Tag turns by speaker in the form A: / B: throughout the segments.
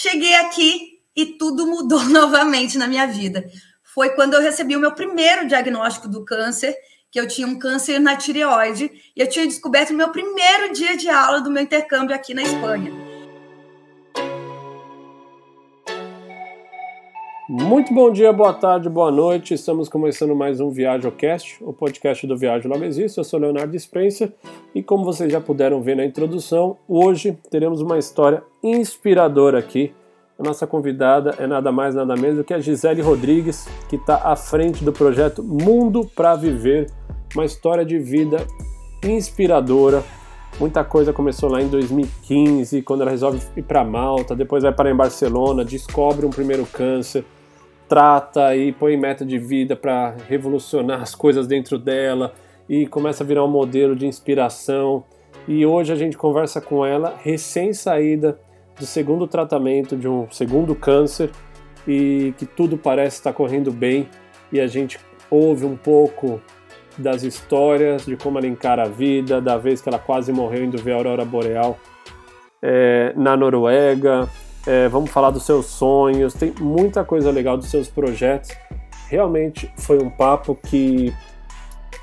A: cheguei aqui e tudo mudou novamente na minha vida. Foi quando eu recebi o meu primeiro diagnóstico do câncer, que eu tinha um câncer na tireoide, e eu tinha descoberto no meu primeiro dia de aula do meu intercâmbio aqui na Espanha.
B: Muito bom dia, boa tarde, boa noite. Estamos começando mais um ViajoCast, o podcast do Viagem Logo Existe. Eu sou Leonardo Spencer e como vocês já puderam ver na introdução, hoje teremos uma história inspiradora aqui. A nossa convidada é nada mais nada menos do que a Gisele Rodrigues, que está à frente do projeto Mundo para Viver, uma história de vida inspiradora. Muita coisa começou lá em 2015, quando ela resolve ir para Malta, depois vai para em Barcelona, descobre um primeiro câncer, trata e põe meta de vida para revolucionar as coisas dentro dela e começa a virar um modelo de inspiração. E hoje a gente conversa com ela recém-saída do segundo tratamento de um segundo câncer e que tudo parece estar correndo bem e a gente ouve um pouco das histórias de como ela encara a vida, da vez que ela quase morreu indo ver a aurora boreal é, na Noruega, é, vamos falar dos seus sonhos, tem muita coisa legal dos seus projetos. Realmente foi um papo que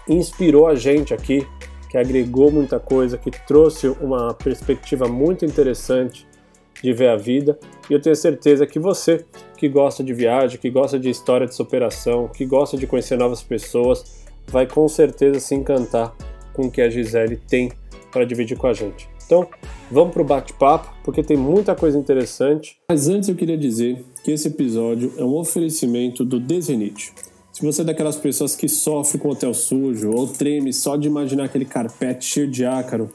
B: inspirou a gente aqui, que agregou muita coisa, que trouxe uma perspectiva muito interessante de ver a vida. E eu tenho certeza que você que gosta de viagem, que gosta de história de superação, que gosta de conhecer novas pessoas, vai com certeza se encantar com o que a Gisele tem para dividir com a gente. Então, vamos para o bate-papo, porque tem muita coisa interessante. Mas antes eu queria dizer que esse episódio é um oferecimento do Desenite. Se você é daquelas pessoas que sofre com hotel sujo, ou treme só de imaginar aquele carpete cheio de ácaro,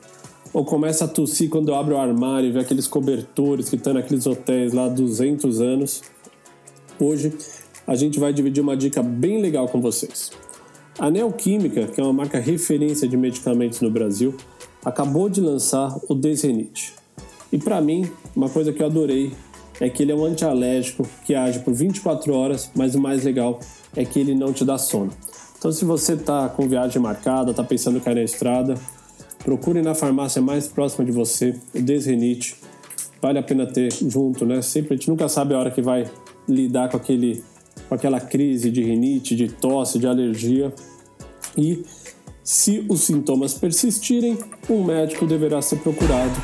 B: ou começa a tossir quando abre o armário e vê aqueles cobertores que estão naqueles hotéis lá há 200 anos, hoje a gente vai dividir uma dica bem legal com vocês. A Neoquímica, que é uma marca referência de medicamentos no Brasil, acabou de lançar o Desenite. E para mim, uma coisa que eu adorei é que ele é um antialérgico que age por 24 horas, mas o mais legal é que ele não te dá sono. Então, se você está com viagem marcada, está pensando em cair na estrada, procure na farmácia mais próxima de você o Desenite. Vale a pena ter junto, né? Sempre a gente nunca sabe a hora que vai lidar com aquele com aquela crise de rinite, de tosse, de alergia. E se os sintomas persistirem, um médico deverá ser procurado.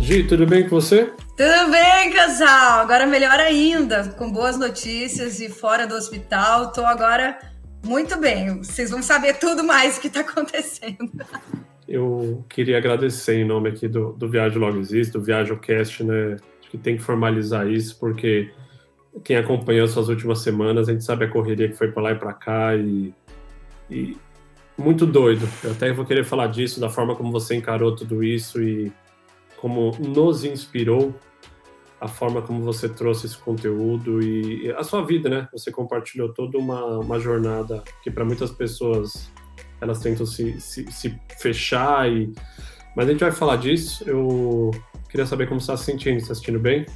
B: Gi, tudo bem com você?
A: Tudo bem, casal. Agora melhor ainda, com boas notícias e fora do hospital. Estou agora muito bem. Vocês vão saber tudo mais o que está acontecendo.
B: Eu queria agradecer em nome aqui do, do Viagem Logo Existe, do ViajoCast, né? Acho que tem que formalizar isso, porque quem acompanhou suas últimas semanas, a gente sabe a correria que foi para lá e para cá e, e, muito doido. Eu até vou querer falar disso, da forma como você encarou tudo isso e como nos inspirou, a forma como você trouxe esse conteúdo e a sua vida, né? Você compartilhou toda uma, uma jornada que para muitas pessoas elas tentam se, se, se fechar e mas a gente vai falar disso. Eu queria saber como você está se sentindo, está se sentindo bem?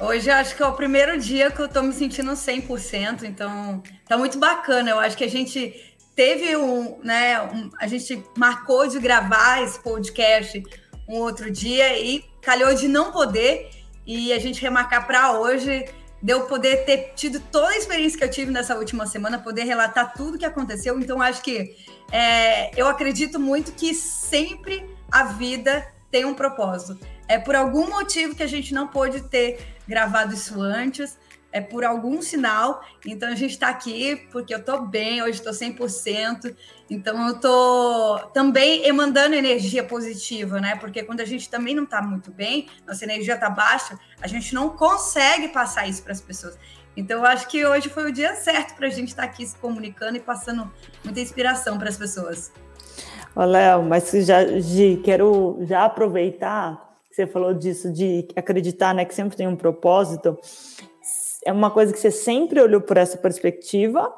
A: Hoje acho que é o primeiro dia que eu tô me sentindo 100%, então tá muito bacana. Eu acho que a gente teve um, né, um, a gente marcou de gravar esse podcast um outro dia e calhou de não poder e a gente remarcar para hoje, deu poder ter tido toda a experiência que eu tive nessa última semana, poder relatar tudo que aconteceu. Então acho que é, eu acredito muito que sempre a vida tem um propósito. É por algum motivo que a gente não pôde ter gravado isso antes, é por algum sinal. Então a gente está aqui porque eu estou bem, hoje estou 100%. Então eu estou também emandando energia positiva, né? Porque quando a gente também não está muito bem, nossa energia está baixa, a gente não consegue passar isso para as pessoas. Então eu acho que hoje foi o dia certo para a gente estar tá aqui se comunicando e passando muita inspiração para as pessoas.
C: Ô, Léo, mas já, Gi, quero já aproveitar você falou disso, de acreditar né, que sempre tem um propósito. É uma coisa que você sempre olhou por essa perspectiva?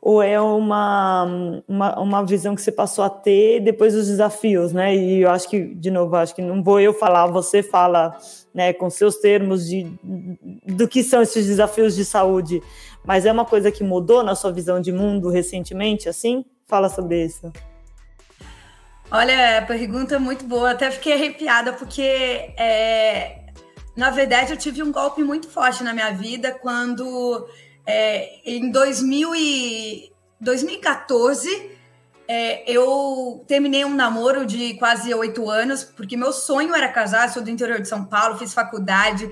C: Ou é uma, uma, uma visão que você passou a ter depois dos desafios, né? E eu acho que, de novo, acho que não vou eu falar, você fala né, com seus termos de, do que são esses desafios de saúde. Mas é uma coisa que mudou na sua visão de mundo recentemente, assim? Fala sobre isso.
A: Olha, pergunta é muito boa. Até fiquei arrepiada, porque é, na verdade eu tive um golpe muito forte na minha vida quando é, em 2000 e, 2014 é, eu terminei um namoro de quase oito anos, porque meu sonho era casar, sou do interior de São Paulo, fiz faculdade,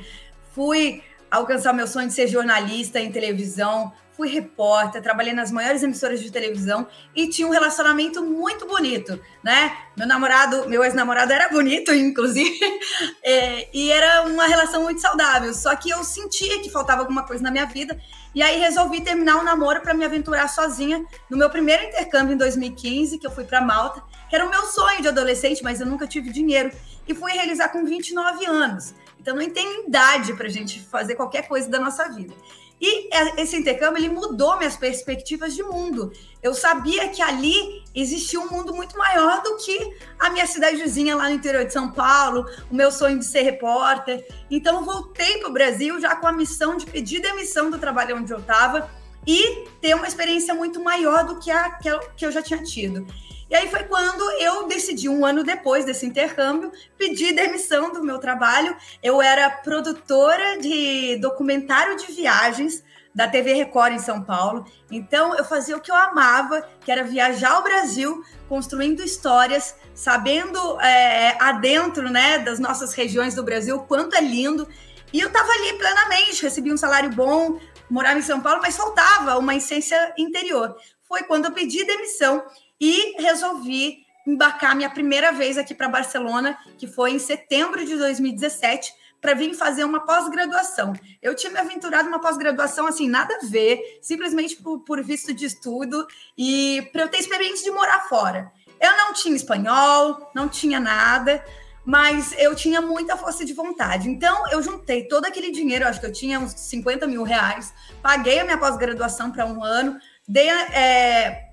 A: fui alcançar meu sonho de ser jornalista em televisão, fui repórter, trabalhei nas maiores emissoras de televisão e tinha um relacionamento muito bonito, né? Meu namorado, meu ex-namorado era bonito, inclusive, é, e era uma relação muito saudável. Só que eu sentia que faltava alguma coisa na minha vida e aí resolvi terminar o um namoro para me aventurar sozinha no meu primeiro intercâmbio em 2015, que eu fui para Malta, que era o meu sonho de adolescente, mas eu nunca tive dinheiro e fui realizar com 29 anos. Então não tem idade para a gente fazer qualquer coisa da nossa vida. E é, esse intercâmbio ele mudou minhas perspectivas de mundo. Eu sabia que ali existia um mundo muito maior do que a minha cidadezinha lá no interior de São Paulo, o meu sonho de ser repórter. Então voltei para o Brasil já com a missão de pedir demissão do trabalho onde eu estava e ter uma experiência muito maior do que a que eu já tinha tido. E aí foi quando eu decidi, um ano depois desse intercâmbio, pedir demissão do meu trabalho. Eu era produtora de documentário de viagens da TV Record em São Paulo. Então eu fazia o que eu amava, que era viajar ao Brasil, construindo histórias, sabendo é, adentro né, das nossas regiões do Brasil quanto é lindo. E eu estava ali plenamente, recebi um salário bom, morava em São Paulo, mas faltava uma essência interior. Foi quando eu pedi demissão e resolvi embarcar minha primeira vez aqui para Barcelona, que foi em setembro de 2017, para vir fazer uma pós-graduação. Eu tinha me aventurado uma pós-graduação assim, nada a ver, simplesmente por, por visto de estudo e para eu ter experiência de morar fora. Eu não tinha espanhol, não tinha nada, mas eu tinha muita força de vontade. Então, eu juntei todo aquele dinheiro, acho que eu tinha uns 50 mil reais, paguei a minha pós-graduação para um ano, dei é,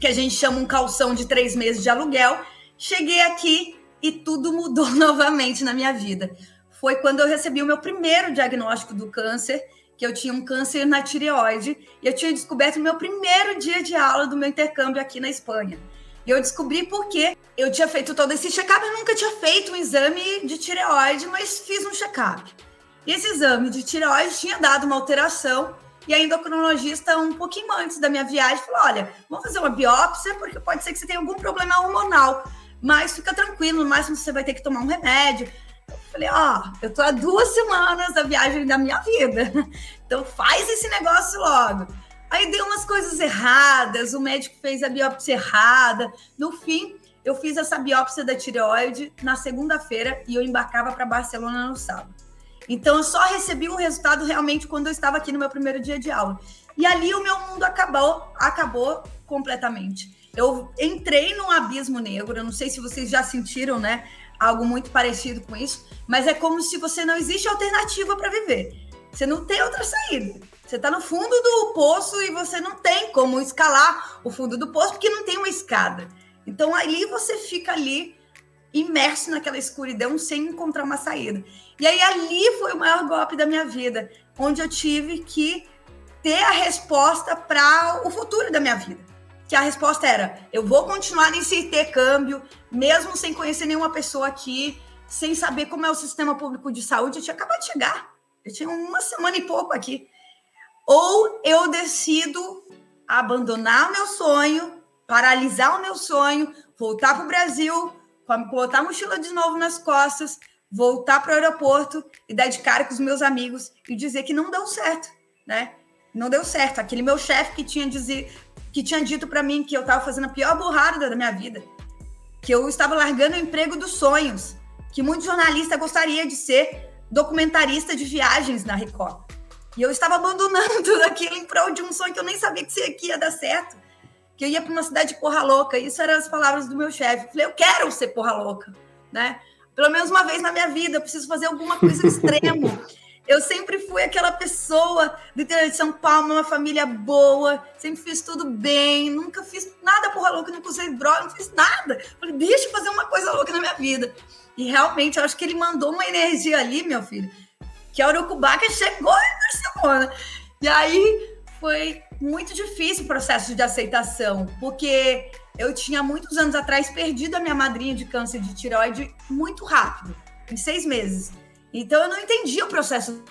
A: que a gente chama um calção de três meses de aluguel. Cheguei aqui e tudo mudou novamente na minha vida. Foi quando eu recebi o meu primeiro diagnóstico do câncer, que eu tinha um câncer na tireoide, e eu tinha descoberto no meu primeiro dia de aula do meu intercâmbio aqui na Espanha. E eu descobri porque eu tinha feito todo esse check-up, eu nunca tinha feito um exame de tireoide, mas fiz um check-up. E esse exame de tireoide tinha dado uma alteração e a endocrinologista, um pouquinho antes da minha viagem, falou: olha, vamos fazer uma biópsia, porque pode ser que você tenha algum problema hormonal. Mas fica tranquilo, no máximo você vai ter que tomar um remédio. Eu falei, ó, oh, eu tô há duas semanas da viagem da minha vida. Então faz esse negócio logo. Aí deu umas coisas erradas, o médico fez a biópsia errada. No fim, eu fiz essa biópsia da tireoide na segunda-feira e eu embarcava para Barcelona no sábado. Então, eu só recebi o resultado realmente quando eu estava aqui no meu primeiro dia de aula. E ali o meu mundo acabou, acabou completamente. Eu entrei num abismo negro, eu não sei se vocês já sentiram, né? Algo muito parecido com isso, mas é como se você não existe alternativa para viver. Você não tem outra saída. Você está no fundo do poço e você não tem como escalar o fundo do poço porque não tem uma escada. Então ali você fica ali imerso naquela escuridão sem encontrar uma saída. E aí ali foi o maior golpe da minha vida, onde eu tive que ter a resposta para o futuro da minha vida. Que a resposta era: eu vou continuar nesse intercâmbio, mesmo sem conhecer nenhuma pessoa aqui, sem saber como é o sistema público de saúde. Eu tinha acabado de chegar, eu tinha uma semana e pouco aqui. Ou eu decido abandonar o meu sonho, paralisar o meu sonho, voltar para o Brasil, botar a mochila de novo nas costas, voltar para o aeroporto e dar de cara com os meus amigos e dizer que não deu certo, né? Não deu certo. Aquele meu chefe que tinha dizer, que tinha dito para mim que eu estava fazendo a pior burrada da minha vida, que eu estava largando o emprego dos sonhos, que muito jornalista gostaria de ser documentarista de viagens na Record. E eu estava abandonando tudo aquilo em prol de um sonho que eu nem sabia que ia dar certo que eu ia para uma cidade porra louca. Isso eram as palavras do meu chefe. Falei, eu quero ser porra louca, né? Pelo menos uma vez na minha vida, eu preciso fazer alguma coisa extremo. Eu sempre fui aquela pessoa do interior de São Paulo, uma família boa, sempre fiz tudo bem, nunca fiz nada porra louca, não usei droga, não fiz nada. Falei, deixa eu fazer uma coisa louca na minha vida. E realmente, eu acho que ele mandou uma energia ali, meu filho, que a Urucubaca chegou em Barcelona. E aí foi muito difícil o processo de aceitação, porque eu tinha muitos anos atrás perdido a minha madrinha de câncer de tireoide muito rápido, em seis meses. Então eu não entendia o processo,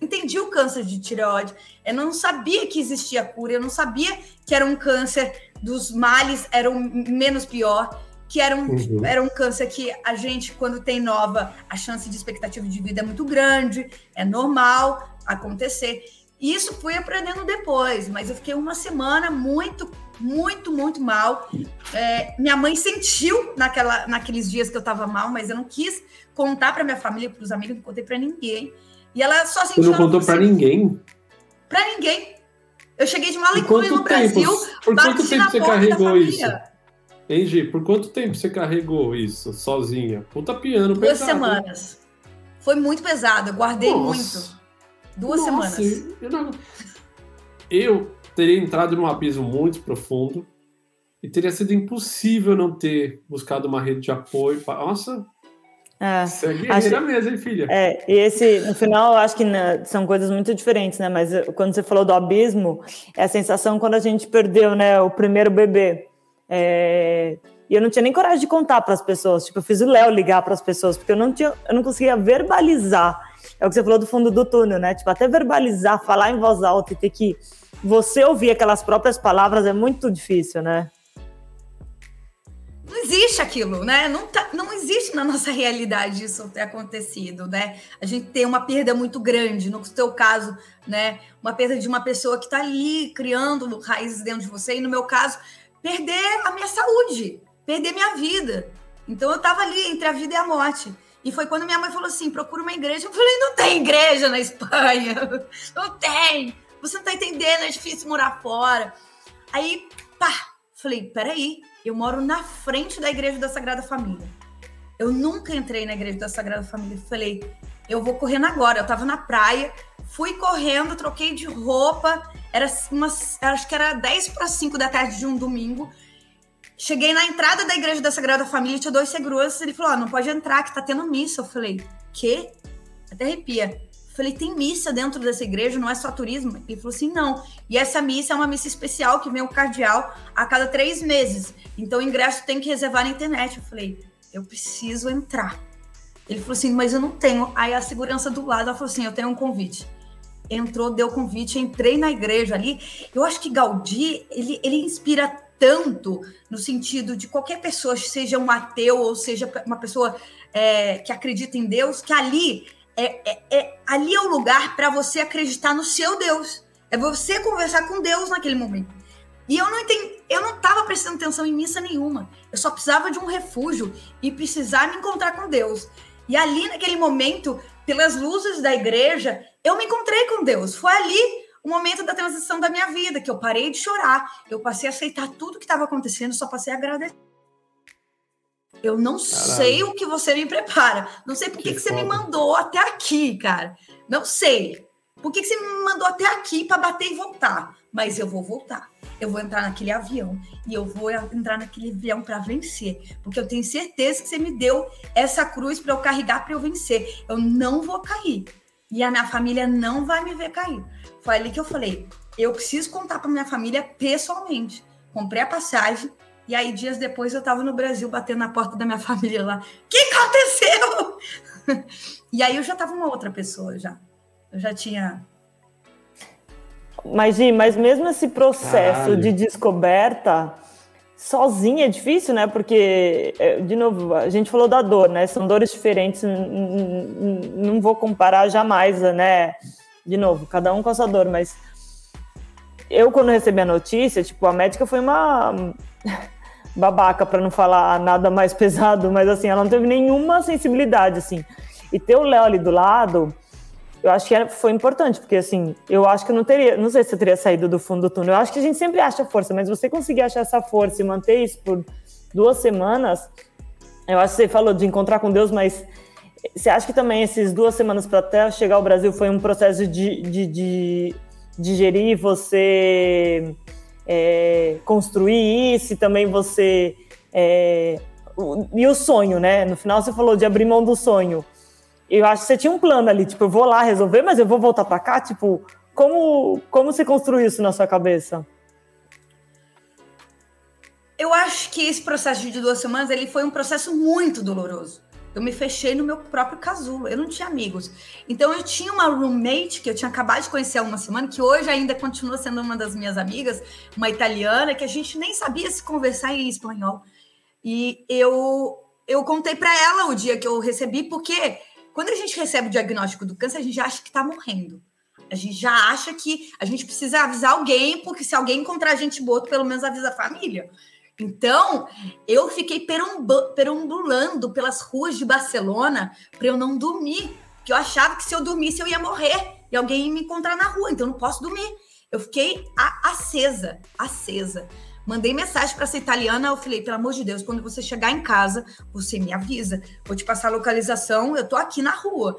A: entendi o câncer de tireoide, eu não sabia que existia cura, eu não sabia que era um câncer dos males, era um menos pior que era um, uhum. era um câncer que a gente, quando tem nova, a chance de expectativa de vida é muito grande, é normal acontecer. E isso fui aprendendo depois, mas eu fiquei uma semana muito, muito, muito mal. É, minha mãe sentiu naquela, naqueles dias que eu estava mal, mas eu não quis contar para minha família, para os amigos, não contei para ninguém. E ela só sentiu.
B: Você não contou para ninguém?
A: Para ninguém. Eu cheguei de malicure no
B: tempo?
A: Brasil.
B: Por quanto tempo você carregou isso? Gi, por quanto tempo você carregou isso sozinha? Puta piano
A: Duas pesado. semanas. Foi muito pesado, eu guardei Nossa. muito. Duas Nossa, semanas.
B: Eu, não... eu teria entrado num abismo muito profundo e teria sido impossível não ter buscado uma rede de apoio. Nossa,
C: é,
B: Você é guerreira acho, mesmo, hein, filha?
C: É, e esse, no final, eu acho que né, são coisas muito diferentes, né? Mas eh, quando você falou do abismo, é a sensação quando a gente perdeu, né, o primeiro bebê. É, e eu não tinha nem coragem de contar para as pessoas. Tipo, eu fiz o Léo ligar para as pessoas, porque eu não, tinha, eu não conseguia verbalizar. É o que você falou do fundo do túnel, né? Tipo, até verbalizar, falar em voz alta e ter que você ouvir aquelas próprias palavras é muito difícil, né?
A: Não existe aquilo, né? Não, tá, não existe na nossa realidade isso ter acontecido, né? A gente tem uma perda muito grande, no seu caso, né? Uma perda de uma pessoa que está ali criando raízes dentro de você, e no meu caso, perder a minha saúde, perder minha vida. Então eu estava ali entre a vida e a morte. E foi quando minha mãe falou assim: procura uma igreja. Eu falei: não tem igreja na Espanha. Não tem. Você não está entendendo, é difícil morar fora. Aí, pá, falei: peraí, eu moro na frente da igreja da Sagrada Família. Eu nunca entrei na igreja da Sagrada Família. Falei: eu vou correndo agora. Eu estava na praia, fui correndo, troquei de roupa era umas, acho que era 10 para 5 da tarde de um domingo. Cheguei na entrada da igreja da Sagrada Família, tinha dois seguranças, ele falou: "Ó, oh, não pode entrar, que tá tendo missa". Eu falei: "Quê?" Até arrepia. Eu falei: "Tem missa dentro dessa igreja, não é só turismo?". Ele falou assim: "Não. E essa missa é uma missa especial que vem o cardeal a cada três meses. Então o ingresso tem que reservar na internet". Eu falei: "Eu preciso entrar". Ele falou assim: "Mas eu não tenho". Aí a segurança do lado ela falou assim: "Eu tenho um convite" entrou, deu convite, entrei na igreja ali. Eu acho que Gaudí, ele, ele inspira tanto no sentido de qualquer pessoa, seja um ateu ou seja uma pessoa é, que acredita em Deus, que ali é, é, é ali é o lugar para você acreditar no seu Deus. É você conversar com Deus naquele momento. E eu não entendi, eu não estava prestando atenção em missa nenhuma. Eu só precisava de um refúgio e precisar me encontrar com Deus. E ali, naquele momento, pelas luzes da igreja, eu me encontrei com Deus. Foi ali o momento da transição da minha vida, que eu parei de chorar, eu passei a aceitar tudo que estava acontecendo, só passei a agradecer. Eu não Caralho. sei o que você me prepara. Não sei por que, que, que você me mandou até aqui, cara. Não sei. Por que, que você me mandou até aqui para bater e voltar? Mas eu vou voltar. Eu vou entrar naquele avião e eu vou entrar naquele avião para vencer, porque eu tenho certeza que você me deu essa cruz para eu carregar para eu vencer. Eu não vou cair e a minha família não vai me ver cair. Foi ali que eu falei: eu preciso contar para minha família pessoalmente. Comprei a passagem e aí dias depois eu estava no Brasil batendo na porta da minha família lá. O que aconteceu? e aí eu já estava uma outra pessoa já. Eu já tinha
C: mas, Gi, mas mesmo esse processo Caralho. de descoberta sozinha é difícil, né? Porque, é, de novo, a gente falou da dor, né? São dores diferentes, não vou comparar jamais, né? De novo, cada um com a sua dor, mas eu, quando recebi a notícia, tipo, a médica foi uma babaca, para não falar nada mais pesado, mas assim, ela não teve nenhuma sensibilidade, assim. E ter o Léo ali do lado, eu acho que foi importante, porque assim, eu acho que eu não teria, não sei se eu teria saído do fundo do túnel. Eu acho que a gente sempre acha força, mas você conseguir achar essa força e manter isso por duas semanas, eu acho que você falou de encontrar com Deus, mas você acha que também essas duas semanas para até chegar ao Brasil foi um processo de, de, de digerir, você é, construir isso e também você. É, e o sonho, né? No final você falou de abrir mão do sonho eu acho que você tinha um plano ali, tipo, eu vou lá resolver, mas eu vou voltar para cá, tipo, como como você construiu isso na sua cabeça?
A: Eu acho que esse processo de duas semanas ele foi um processo muito doloroso. Eu me fechei no meu próprio casulo. Eu não tinha amigos. Então eu tinha uma roommate que eu tinha acabado de conhecer há uma semana, que hoje ainda continua sendo uma das minhas amigas, uma italiana, que a gente nem sabia se conversar em espanhol. E eu eu contei para ela o dia que eu recebi, porque quando a gente recebe o diagnóstico do câncer, a gente acha que está morrendo. A gente já acha que a gente precisa avisar alguém, porque se alguém encontrar gente boto, pelo menos avisa a família. Então, eu fiquei perambulando pelas ruas de Barcelona para eu não dormir, porque eu achava que se eu dormisse eu ia morrer e alguém ia me encontrar na rua, então eu não posso dormir. Eu fiquei acesa, acesa. Mandei mensagem para essa italiana, eu falei, pelo amor de Deus, quando você chegar em casa, você me avisa. Vou te passar a localização, eu tô aqui na rua.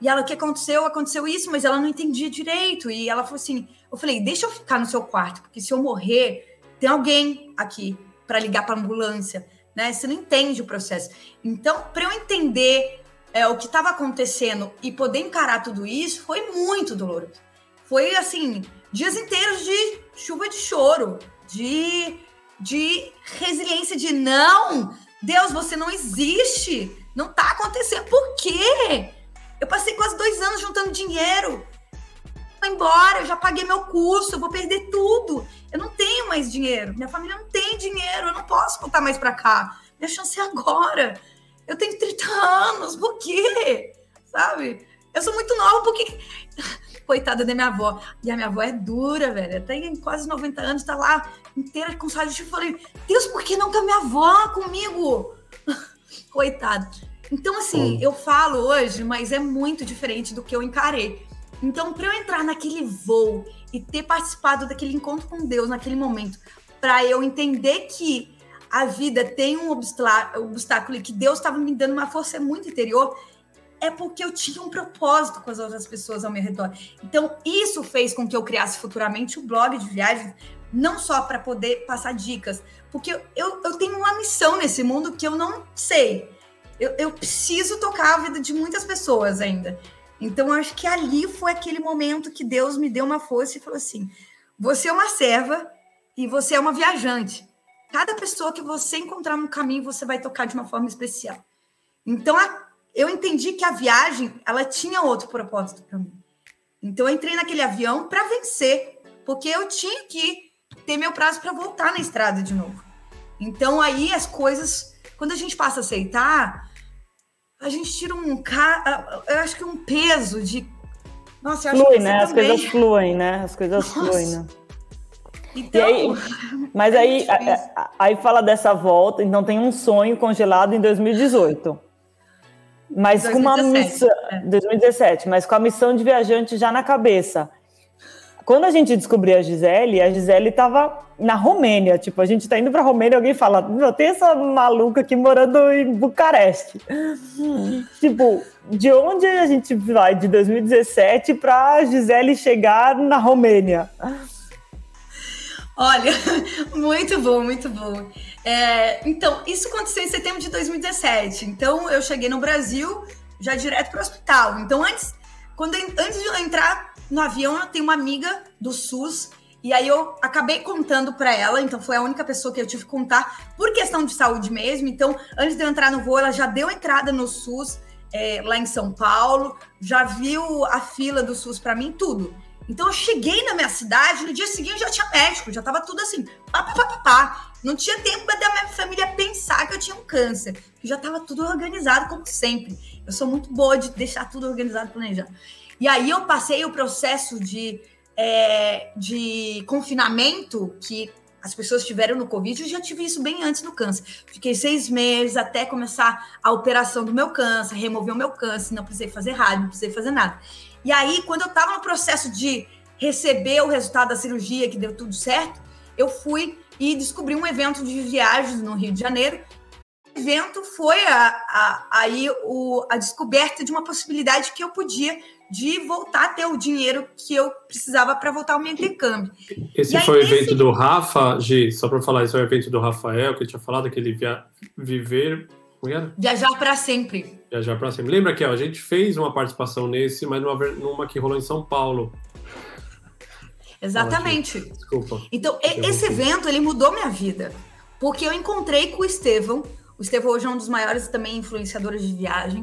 A: E ela, o que aconteceu? Aconteceu isso, mas ela não entendia direito. E ela falou assim: eu falei, deixa eu ficar no seu quarto, porque se eu morrer, tem alguém aqui para ligar para ambulância, né? Você não entende o processo. Então, para eu entender é, o que estava acontecendo e poder encarar tudo isso, foi muito doloroso. Foi assim, dias inteiros de chuva de choro, de, de resiliência, de não, Deus, você não existe, não tá acontecendo, por quê? Eu passei quase dois anos juntando dinheiro. Vou embora, eu já paguei meu curso, eu vou perder tudo. Eu não tenho mais dinheiro. Minha família não tem dinheiro, eu não posso voltar mais para cá. Minha chance é agora. Eu tenho 30 anos, por quê? Sabe? Eu sou muito nova, porque coitada da minha avó. E a minha avó é dura, velho. Tem quase 90 anos, tá lá inteira com saúde. Eu falei, Deus, por que não tá minha avó comigo? Coitado. Então, assim, eu falo hoje, mas é muito diferente do que eu encarei. Então, para eu entrar naquele voo e ter participado daquele encontro com Deus naquele momento, para eu entender que a vida tem um obstáculo e que Deus estava me dando uma força muito interior, é porque eu tinha um propósito com as outras pessoas ao meu redor. Então, isso fez com que eu criasse futuramente o blog de viagens, não só para poder passar dicas, porque eu, eu tenho uma missão nesse mundo que eu não sei. Eu, eu preciso tocar a vida de muitas pessoas ainda. Então, acho que ali foi aquele momento que Deus me deu uma força e falou assim: você é uma serva e você é uma viajante. Cada pessoa que você encontrar no caminho, você vai tocar de uma forma especial. Então, eu entendi que a viagem ela tinha outro propósito para mim. Então eu entrei naquele avião para vencer, porque eu tinha que ter meu prazo para voltar na estrada de novo. Então aí as coisas, quando a gente passa a aceitar, a gente tira um eu acho que um peso de
C: nossa, eu Flui, né? As também... coisas fluem, né? As coisas Nossa. fluem, né? Então, aí, mas é aí, aí fala dessa volta, então tem um sonho congelado em 2018. Mas 2017, com uma missão. É. 2017, mas com a missão de viajante já na cabeça. Quando a gente descobriu a Gisele, a Gisele estava na Romênia. Tipo, a gente está indo para a Romênia e alguém fala: Meu, tem essa maluca aqui morando em Bucareste. tipo, de onde a gente vai de 2017 para a Gisele chegar na Romênia?
A: Olha, muito bom, muito bom. É, então, isso aconteceu em setembro de 2017. Então, eu cheguei no Brasil já direto para o hospital. Então, antes, quando, antes de eu entrar no avião, eu tenho uma amiga do SUS. E aí eu acabei contando para ela, então foi a única pessoa que eu tive que contar por questão de saúde mesmo. Então, antes de eu entrar no voo, ela já deu entrada no SUS é, lá em São Paulo, já viu a fila do SUS para mim, tudo. Então eu cheguei na minha cidade, no dia seguinte já tinha médico, já tava tudo assim, pá, pá, pá, pá, pá. Não tinha tempo da minha família pensar que eu tinha um câncer, que já estava tudo organizado, como sempre. Eu sou muito boa de deixar tudo organizado, planejado. E aí eu passei o processo de, é, de confinamento que as pessoas tiveram no Covid, eu já tive isso bem antes do câncer. Fiquei seis meses até começar a operação do meu câncer, remover o meu câncer, não precisei fazer rádio, não precisei fazer nada. E aí, quando eu estava no processo de receber o resultado da cirurgia, que deu tudo certo, eu fui e descobri um evento de viagens no Rio de Janeiro. O evento foi a, a, aí o, a descoberta de uma possibilidade que eu podia de voltar a ter o dinheiro que eu precisava para voltar ao meu intercâmbio.
B: Esse foi o evento do Rafa, Gi, só para falar, esse é o evento do Rafael, que eu tinha falado, aquele via... viver...
A: Viajar para sempre.
B: Viajar para sempre. Lembra que ó, a gente fez uma participação nesse, mas numa, numa que rolou em São Paulo.
A: Exatamente. Desculpa. Então, esse evento, ele mudou minha vida. porque eu encontrei com o Estevão. O Estevão hoje é um dos maiores também influenciadores de viagem.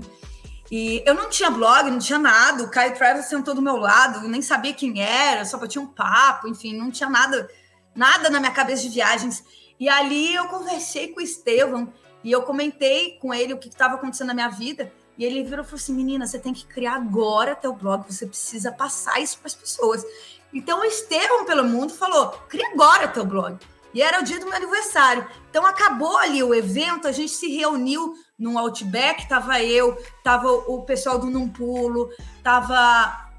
A: E eu não tinha blog, não tinha nada. O Caio Travis sentou do meu lado, eu nem sabia quem era, só tinha um papo, enfim, não tinha nada, nada na minha cabeça de viagens. E ali eu conversei com o Estevão e eu comentei com ele o que estava acontecendo na minha vida. E ele virou e falou assim: menina, você tem que criar agora teu blog, você precisa passar isso para as pessoas. Então o Estevão pelo mundo falou: cria agora teu blog. E era o dia do meu aniversário. Então acabou ali o evento, a gente se reuniu num Outback, tava eu, tava o pessoal do Num Pulo, tava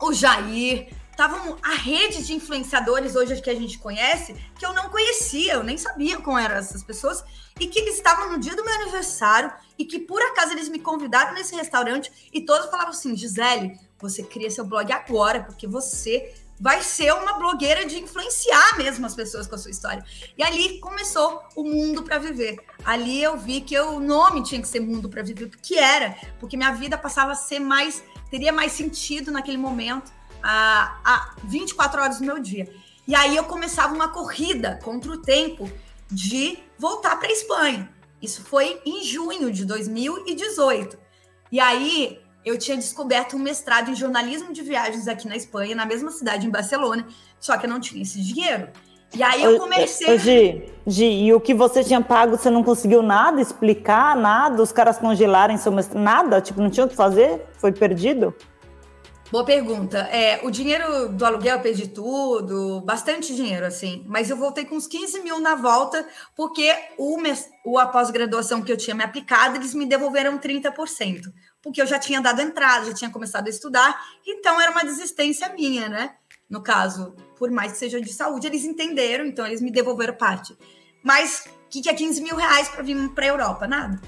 A: o Jair, tava a rede de influenciadores hoje que a gente conhece, que eu não conhecia, eu nem sabia como eram essas pessoas, e que eles estavam no dia do meu aniversário e que por acaso eles me convidaram nesse restaurante e todos falavam assim: Gisele, você cria seu blog agora, porque você vai ser uma blogueira de influenciar mesmo as pessoas com a sua história. E ali começou o Mundo para Viver. Ali eu vi que o nome tinha que ser Mundo para Viver, porque era, porque minha vida passava a ser mais, teria mais sentido naquele momento, a, a 24 horas do meu dia. E aí eu começava uma corrida contra o tempo de voltar para a Espanha. Isso foi em junho de 2018. E aí eu tinha descoberto um mestrado em jornalismo de viagens aqui na Espanha, na mesma cidade, em Barcelona, só que eu não tinha esse dinheiro. E aí eu comecei. Ô,
C: Gi, Gi, e o que você tinha pago, você não conseguiu nada, explicar nada? Os caras congelarem seu mestrado? Nada? Tipo, não tinha o que fazer? Foi perdido?
A: Boa pergunta. É, o dinheiro do aluguel eu perdi tudo, bastante dinheiro, assim. Mas eu voltei com uns 15 mil na volta, porque o, o a pós-graduação que eu tinha me aplicado, eles me devolveram 30%. Porque eu já tinha dado entrada, já tinha começado a estudar, então era uma desistência minha, né? No caso, por mais que seja de saúde, eles entenderam, então eles me devolveram parte. Mas o que, que é 15 mil reais para vir para a Europa? Nada.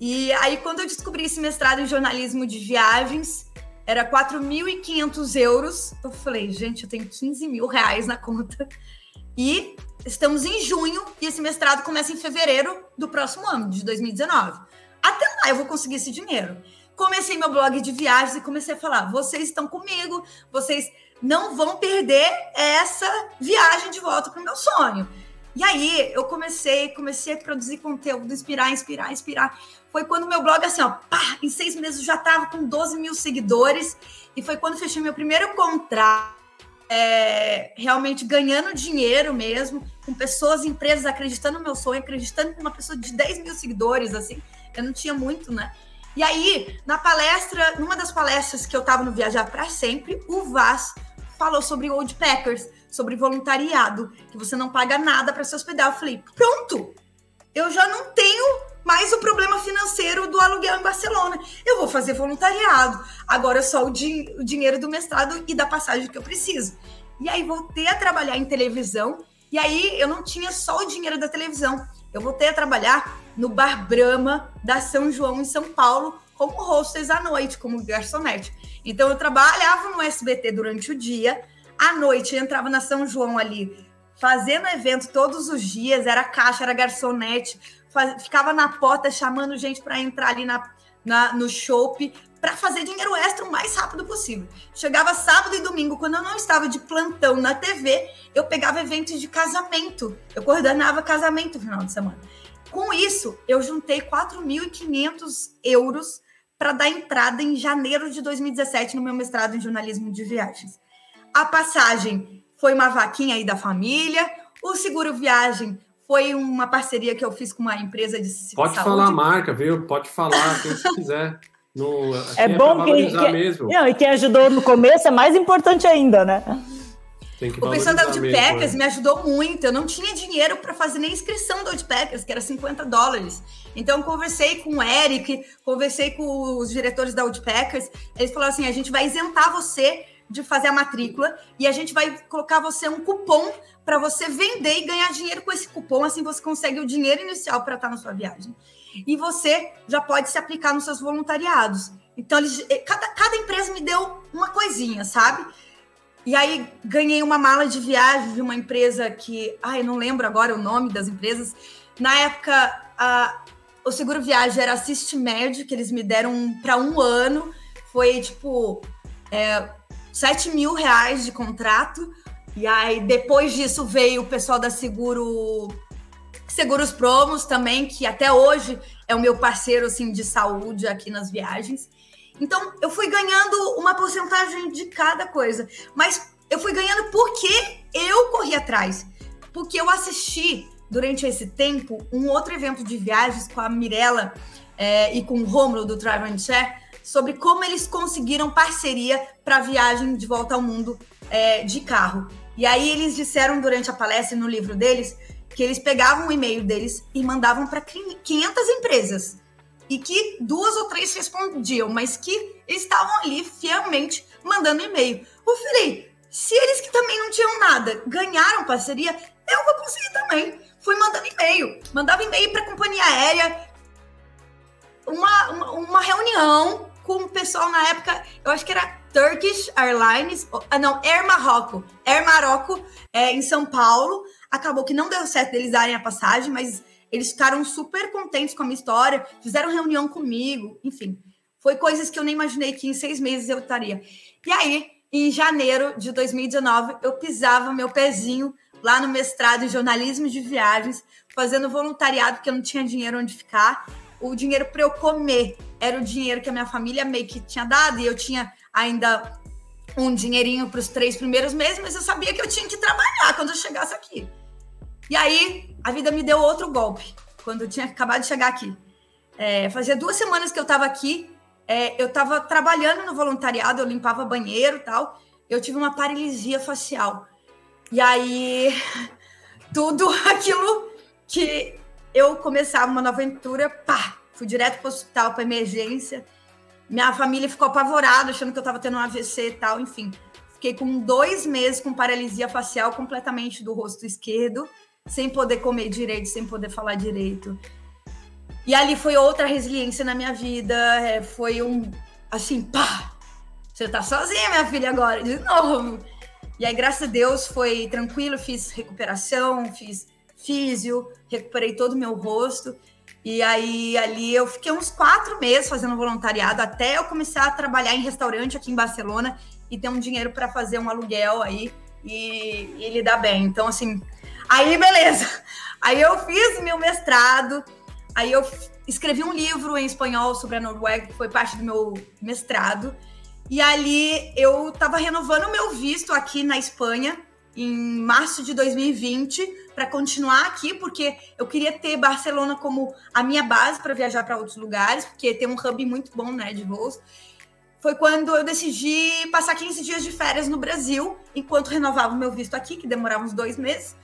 A: E aí, quando eu descobri esse mestrado em jornalismo de viagens, era 4.500 euros. Eu falei, gente, eu tenho 15 mil reais na conta. E estamos em junho e esse mestrado começa em fevereiro do próximo ano, de 2019. Até lá eu vou conseguir esse dinheiro. Comecei meu blog de viagens e comecei a falar: vocês estão comigo, vocês não vão perder essa viagem de volta para o meu sonho. E aí eu comecei, comecei a produzir conteúdo, inspirar, inspirar, inspirar. Foi quando meu blog, assim, ó, pá, em seis meses já estava com 12 mil seguidores. E foi quando fechei meu primeiro contrato, é, realmente ganhando dinheiro mesmo, com pessoas, empresas acreditando no meu sonho, acreditando em uma pessoa de 10 mil seguidores, assim. Eu não tinha muito, né? E aí, na palestra, numa das palestras que eu estava no Viajar para Sempre, o Vaz falou sobre Old Packers, sobre voluntariado, que você não paga nada para se hospedar. Eu falei, pronto! Eu já não tenho mais o problema financeiro do aluguel em Barcelona. Eu vou fazer voluntariado. Agora é só o, din o dinheiro do mestrado e da passagem que eu preciso. E aí voltei a trabalhar em televisão. E aí eu não tinha só o dinheiro da televisão. Eu voltei a trabalhar no Bar Brahma da São João, em São Paulo, como hostess à noite, como garçonete. Então eu trabalhava no SBT durante o dia, à noite entrava na São João ali, fazendo evento todos os dias, era caixa, era garçonete, faz, ficava na porta chamando gente para entrar ali na, na no shopping para fazer dinheiro extra o mais rápido possível. Chegava sábado e domingo, quando eu não estava de plantão na TV, eu pegava eventos de casamento. Eu coordenava casamento no final de semana. Com isso, eu juntei 4.500 euros para dar entrada em janeiro de 2017 no meu mestrado em jornalismo de viagens. A passagem foi uma vaquinha aí da família, o seguro viagem foi uma parceria que eu fiz com uma empresa de
B: Pode saúde. falar a marca, viu? Pode falar quem você quiser. No,
C: é, é bom que, que mesmo. Não, e quem ajudou no começo é mais importante ainda, né?
A: o pessoal da Outpackers é. me ajudou muito. Eu não tinha dinheiro para fazer nem inscrição da Outpackers, que era 50 dólares. Então, eu conversei com o Eric, conversei com os diretores da Outpackers. Eles falaram assim: a gente vai isentar você de fazer a matrícula e a gente vai colocar você um cupom para você vender e ganhar dinheiro com esse cupom. Assim você consegue o dinheiro inicial para estar na sua viagem. E você já pode se aplicar nos seus voluntariados. Então, eles, eh, cada, cada empresa me deu uma coisinha, sabe? E aí ganhei uma mala de viagem de uma empresa que, ai, não lembro agora o nome das empresas. Na época, a, o seguro viagem era Assist Med, que eles me deram para um ano. Foi tipo é, 7 mil reais de contrato. E aí, depois disso, veio o pessoal da Seguro Seguros Promos também, que até hoje é o meu parceiro assim de saúde aqui nas viagens. Então, eu fui ganhando uma porcentagem de cada coisa, mas eu fui ganhando porque eu corri atrás. Porque eu assisti durante esse tempo um outro evento de viagens com a Mirella é, e com o Romulo do Travel and Share sobre como eles conseguiram parceria para a viagem de volta ao mundo é, de carro. E aí eles disseram durante a palestra no livro deles que eles pegavam o e-mail deles e mandavam para 500 empresas e que duas ou três respondiam, mas que estavam ali fielmente mandando e-mail. Eu falei, se eles que também não tinham nada ganharam parceria, eu vou conseguir também. Fui mandando e-mail, mandava e-mail para a companhia aérea, uma, uma, uma reunião com o pessoal na época, eu acho que era Turkish Airlines, ah, não, Air Marocco, Air Marocco, é, em São Paulo. Acabou que não deu certo deles darem a passagem, mas eles ficaram super contentes com a minha história, fizeram reunião comigo, enfim. Foi coisas que eu nem imaginei que em seis meses eu estaria. E aí, em janeiro de 2019, eu pisava meu pezinho lá no mestrado em jornalismo de viagens, fazendo voluntariado, porque eu não tinha dinheiro onde ficar. O dinheiro para eu comer era o dinheiro que a minha família meio que tinha dado, e eu tinha ainda um dinheirinho para os três primeiros meses, mas eu sabia que eu tinha que trabalhar quando eu chegasse aqui. E aí, a vida me deu outro golpe, quando eu tinha acabado de chegar aqui. É, fazia duas semanas que eu estava aqui, é, eu estava trabalhando no voluntariado, eu limpava banheiro e tal, eu tive uma paralisia facial. E aí, tudo aquilo que eu começava uma nova aventura, pá, fui direto para o hospital, para emergência. Minha família ficou apavorada, achando que eu estava tendo um AVC e tal, enfim. Fiquei com dois meses com paralisia facial completamente do rosto esquerdo sem poder comer direito, sem poder falar direito. E ali foi outra resiliência na minha vida. É, foi um assim, pá! Você tá sozinha, minha filha, agora, de novo. E aí, graças a Deus, foi tranquilo, fiz recuperação, fiz físio, recuperei todo o meu rosto. E aí, ali, eu fiquei uns quatro meses fazendo voluntariado até eu começar a trabalhar em restaurante aqui em Barcelona e ter um dinheiro para fazer um aluguel aí e, e lidar bem. Então, assim, Aí, beleza. Aí eu fiz meu mestrado, aí eu escrevi um livro em espanhol sobre a Noruega, que foi parte do meu mestrado. E ali eu estava renovando o meu visto aqui na Espanha em março de 2020 para continuar aqui, porque eu queria ter Barcelona como a minha base para viajar para outros lugares, porque tem um hub muito bom, né, de voos. Foi quando eu decidi passar 15 dias de férias no Brasil, enquanto renovava o meu visto aqui, que demorava uns dois meses.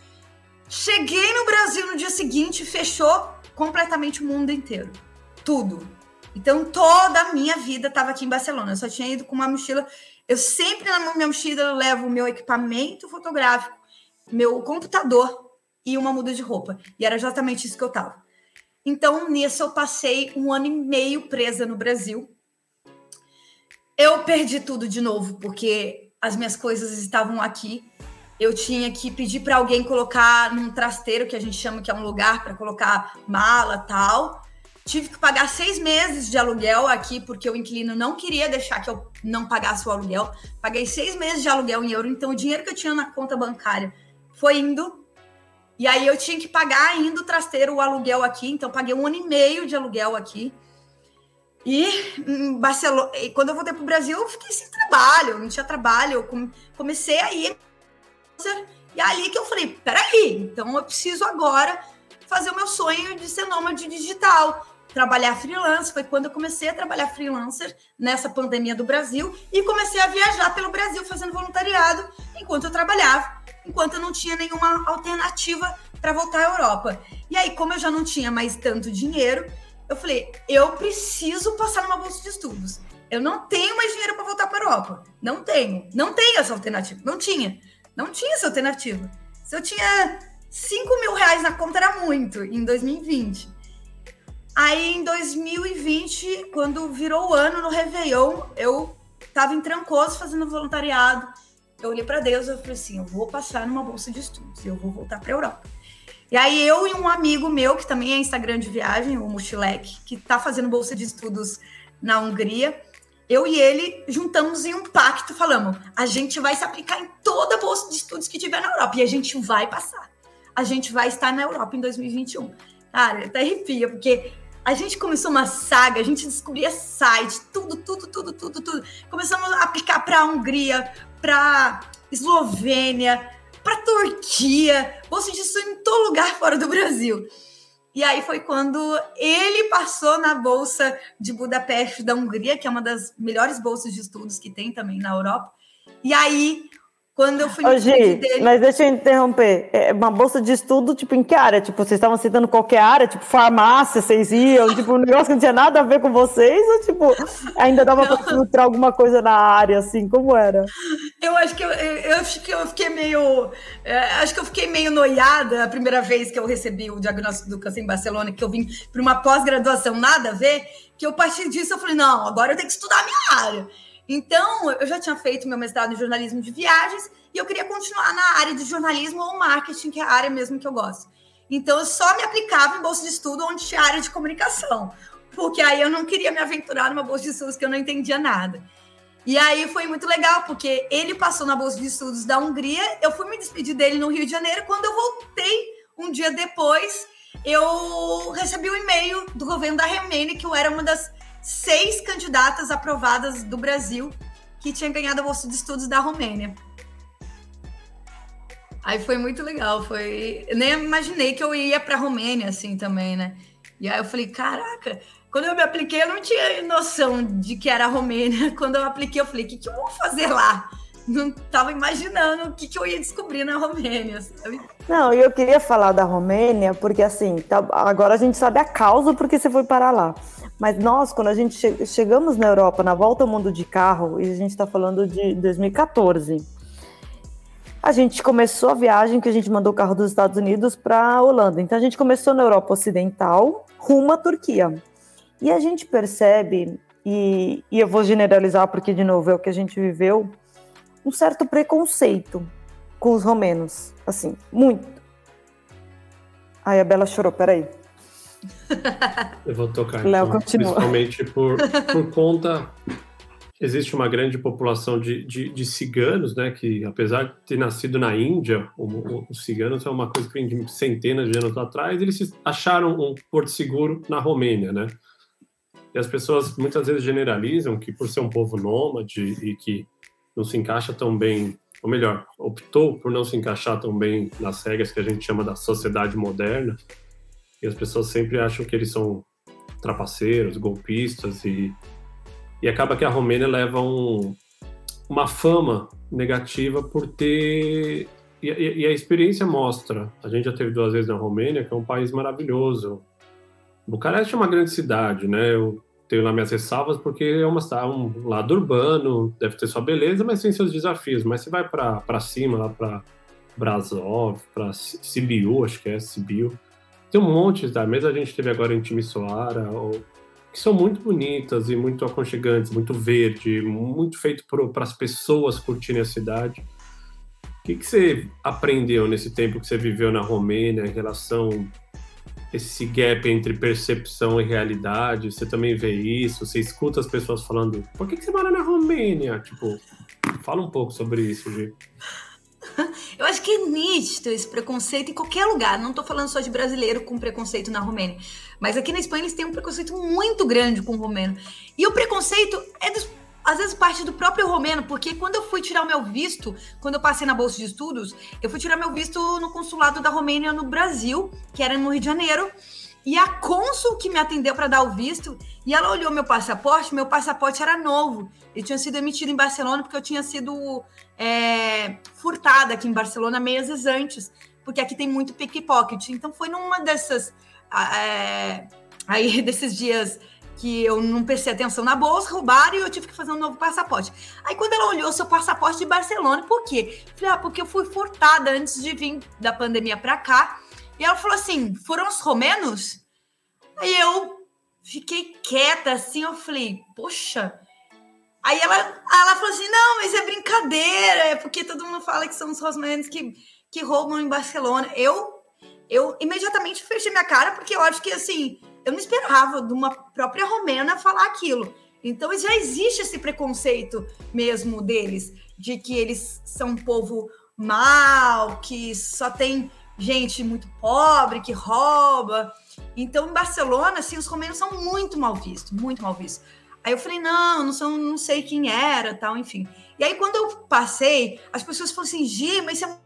A: Cheguei no Brasil no dia seguinte, fechou completamente o mundo inteiro. Tudo. Então, toda a minha vida estava aqui em Barcelona. Eu só tinha ido com uma mochila. Eu sempre na minha mochila levo o meu equipamento fotográfico, meu computador e uma muda de roupa. E era exatamente isso que eu tava. Então, nisso, eu passei um ano e meio presa no Brasil. Eu perdi tudo de novo, porque as minhas coisas estavam aqui eu tinha que pedir para alguém colocar num trasteiro, que a gente chama que é um lugar para colocar mala tal. Tive que pagar seis meses de aluguel aqui, porque o inquilino não queria deixar que eu não pagasse o aluguel. Paguei seis meses de aluguel em euro, então o dinheiro que eu tinha na conta bancária foi indo. E aí eu tinha que pagar ainda o trasteiro, o aluguel aqui, então paguei um ano e meio de aluguel aqui. E em Barcelona, quando eu voltei para o Brasil, eu fiquei sem trabalho, não tinha trabalho. Eu comecei a ir e é ali que eu falei, peraí, então eu preciso agora fazer o meu sonho de ser nômade digital, trabalhar freelance. Foi quando eu comecei a trabalhar freelancer nessa pandemia do Brasil e comecei a viajar pelo Brasil fazendo voluntariado enquanto eu trabalhava, enquanto eu não tinha nenhuma alternativa para voltar à Europa. E aí, como eu já não tinha mais tanto dinheiro, eu falei, eu preciso passar numa bolsa de estudos. Eu não tenho mais dinheiro para voltar para a Europa. Não tenho. Não tenho essa alternativa. Não tinha. Não tinha essa alternativa. Se eu tinha 5 mil reais na conta, era muito, em 2020. Aí, em 2020, quando virou o ano no Réveillon, eu estava em Trancoso fazendo voluntariado. Eu olhei para Deus e falei assim: eu vou passar numa bolsa de estudos e eu vou voltar para a Europa. E aí, eu e um amigo meu, que também é Instagram de viagem, o Mochilek, que está fazendo bolsa de estudos na Hungria, eu e ele juntamos em um pacto, falamos: a gente vai se aplicar em toda a bolsa de estudos que tiver na Europa e a gente vai passar. a gente vai estar na Europa em 2021. Cara, até arrepia, porque a gente começou uma saga, a gente descobria site, tudo, tudo, tudo, tudo, tudo. Começamos a aplicar para a Hungria, para Eslovênia, para Turquia, bolsa disso em todo lugar fora do Brasil. E aí foi quando ele passou na bolsa de Budapeste da Hungria, que é uma das melhores bolsas de estudos que tem também na Europa. E aí quando eu fui
C: Ô, Gi, dele... Mas deixa eu interromper. É uma bolsa de estudo, tipo, em que área? Tipo, vocês estavam citando qualquer área? Tipo, farmácia, vocês iam? Tipo, um negócio que não tinha nada a ver com vocês? Ou, tipo, ainda dava para filtrar alguma coisa na área, assim? Como era?
A: Eu acho que eu, eu, fiquei, eu fiquei meio... É, acho que eu fiquei meio noiada a primeira vez que eu recebi o diagnóstico do câncer em Barcelona, que eu vim para uma pós-graduação, nada a ver, que eu, a partir disso, eu falei, não, agora eu tenho que estudar a minha área. Então, eu já tinha feito meu mestrado em jornalismo de viagens e eu queria continuar na área de jornalismo ou marketing, que é a área mesmo que eu gosto. Então, eu só me aplicava em bolsa de estudo onde tinha área de comunicação, porque aí eu não queria me aventurar numa bolsa de estudos que eu não entendia nada. E aí foi muito legal, porque ele passou na bolsa de estudos da Hungria, eu fui me despedir dele no Rio de Janeiro. Quando eu voltei um dia depois, eu recebi um e-mail do governo da Romênia que eu era uma das seis candidatas aprovadas do Brasil que tinha ganhado a bolsa de estudos da Romênia. Aí foi muito legal, foi. Eu nem imaginei que eu ia para a Romênia assim também, né? E aí eu falei, caraca, quando eu me apliquei, eu não tinha noção de que era a Romênia. Quando eu apliquei, eu falei, o que, que eu vou fazer lá? Não estava imaginando o que, que eu ia descobrir na Romênia, sabe?
C: Não, e eu queria falar da Romênia, porque assim, tá, agora a gente sabe a causa porque você foi parar lá. Mas nós, quando a gente che chegamos na Europa, na volta ao mundo de carro, e a gente está falando de 2014, a gente começou a viagem que a gente mandou o carro dos Estados Unidos para a Holanda. Então a gente começou na Europa Ocidental, rumo à Turquia. E a gente percebe, e, e eu vou generalizar porque, de novo, é o que a gente viveu, um certo preconceito com os romenos. Assim, muito. Aí a Bela chorou, peraí.
B: Eu vou tocar.
C: Léo então, continua.
B: Principalmente por, por conta. Existe uma grande população de, de, de, ciganos, né? Que apesar de ter nascido na Índia, os ciganos é uma coisa que vem de centenas de anos atrás, eles acharam um porto seguro na Romênia, né? E as pessoas muitas vezes generalizam que por ser um povo nômade e que não se encaixa tão bem, ou melhor, optou por não se encaixar tão bem nas regras que a gente chama da sociedade moderna, e as pessoas sempre acham que eles são trapaceiros, golpistas e, e acaba que a Romênia leva um, uma fama negativa por ter e, e, a experiência mostra. A gente já teve duas vezes na Romênia, que é um país maravilhoso. Bucareste é uma grande cidade, né? Eu tenho lá minhas ressalvas porque é uma um lado urbano, deve ter sua beleza, mas tem seus desafios. Mas você vai para cima, lá para Brasov, para Sibiu, acho que é Sibiu, tem um monte, tá? Mesmo a gente teve agora em Timisoara, ou, que são muito bonitas e muito aconchegantes, muito verde, muito feito para as pessoas curtirem a cidade. O que, que você aprendeu nesse tempo que você viveu na Romênia em relação esse gap entre percepção e realidade? Você também vê isso? Você escuta as pessoas falando, por que, que você mora na Romênia? Tipo, fala um pouco sobre isso.
A: Eu acho que é nítido esse preconceito em qualquer lugar. Não estou falando só de brasileiro com preconceito na Romênia. Mas aqui na Espanha eles têm um preconceito muito grande com o romeno. E o preconceito é dos, às vezes parte do próprio romeno, porque quando eu fui tirar o meu visto, quando eu passei na bolsa de estudos, eu fui tirar meu visto no consulado da Romênia no Brasil, que era no Rio de Janeiro. E a cônsul que me atendeu para dar o visto, e ela olhou meu passaporte, meu passaporte era novo. Ele tinha sido emitido em Barcelona porque eu tinha sido é, furtada aqui em Barcelona meses antes, porque aqui tem muito pickpocket. Então foi numa dessas é, aí desses dias que eu não prestei atenção na bolsa, roubaram e eu tive que fazer um novo passaporte. Aí quando ela olhou seu passaporte de Barcelona, por quê? Falei, ah, porque eu fui furtada antes de vir da pandemia para cá e ela falou assim: foram os romenos? Aí eu fiquei quieta assim, eu falei, poxa. Aí ela, ela falou assim: não, mas é brincadeira, é porque todo mundo fala que são os romenos que, que roubam em Barcelona. Eu, eu imediatamente fechei minha cara, porque eu acho que assim, eu não esperava de uma própria romena falar aquilo. Então já existe esse preconceito mesmo deles, de que eles são um povo mal, que só tem gente muito pobre, que rouba. Então, em Barcelona, assim, os romenos são muito mal vistos, muito mal vistos. Aí eu falei, não, não, são, não sei quem era, tal, enfim. E aí, quando eu passei, as pessoas falaram assim, Gi, mas você...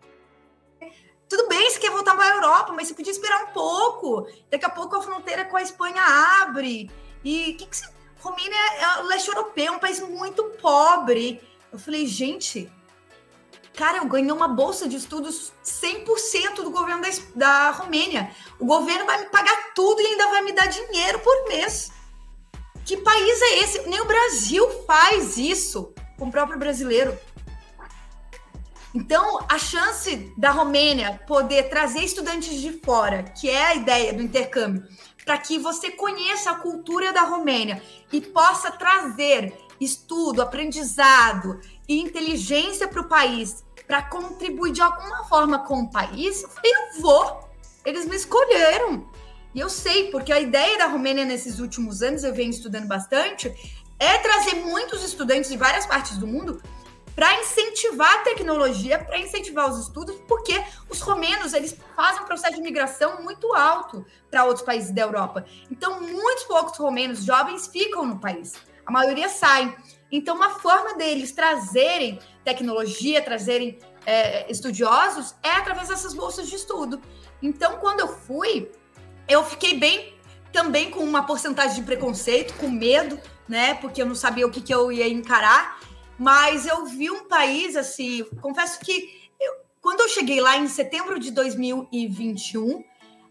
A: Tudo bem, você quer voltar para a Europa, mas você podia esperar um pouco. Daqui a pouco a fronteira com a Espanha abre. E que, que você... Romênia é o leste europeu, é um país muito pobre. Eu falei, gente, cara, eu ganhei uma bolsa de estudos 100% do governo da, da Romênia. O governo vai me pagar tudo e ainda vai me dar dinheiro por mês. Que país é esse? Nem o Brasil faz isso com o próprio brasileiro. Então, a chance da Romênia poder trazer estudantes de fora, que é a ideia do intercâmbio, para que você conheça a cultura da Romênia e possa trazer estudo, aprendizado e inteligência para o país, para contribuir de alguma forma com o país, eu vou. Eles me escolheram. E eu sei, porque a ideia da Romênia nesses últimos anos, eu venho estudando bastante, é trazer muitos estudantes de várias partes do mundo para incentivar a tecnologia, para incentivar os estudos, porque os romenos eles fazem um processo de migração muito alto para outros países da Europa. Então, muitos poucos romenos jovens ficam no país, a maioria sai. Então, uma forma deles trazerem tecnologia, trazerem é, estudiosos, é através dessas bolsas de estudo. Então, quando eu fui, eu fiquei bem também com uma porcentagem de preconceito, com medo, né? Porque eu não sabia o que, que eu ia encarar. Mas eu vi um país assim, confesso que eu, quando eu cheguei lá em setembro de 2021,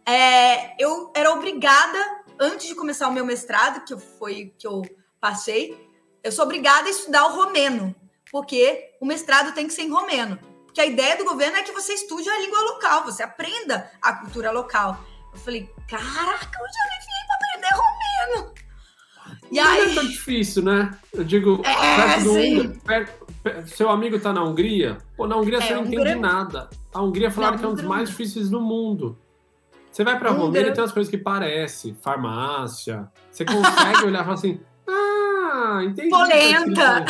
A: é, eu era obrigada, antes de começar o meu mestrado, que foi que eu passei, eu sou obrigada a estudar o romeno, porque o mestrado tem que ser em romeno. Porque a ideia do governo é que você estude a língua local, você aprenda a cultura local. Eu falei, caraca, onde eu me para aprender romeno?
B: E não aí... é tão difícil, né? Eu digo, é, perto seu amigo tá na Hungria, pô, na Hungria é, você não Hungria... entende nada. A Hungria falaram que é um dos mais difíceis do mundo. Você vai pra Romênia e tem umas coisas que parecem, farmácia. Você consegue olhar e falar assim, ah, entendi.
A: Polenta!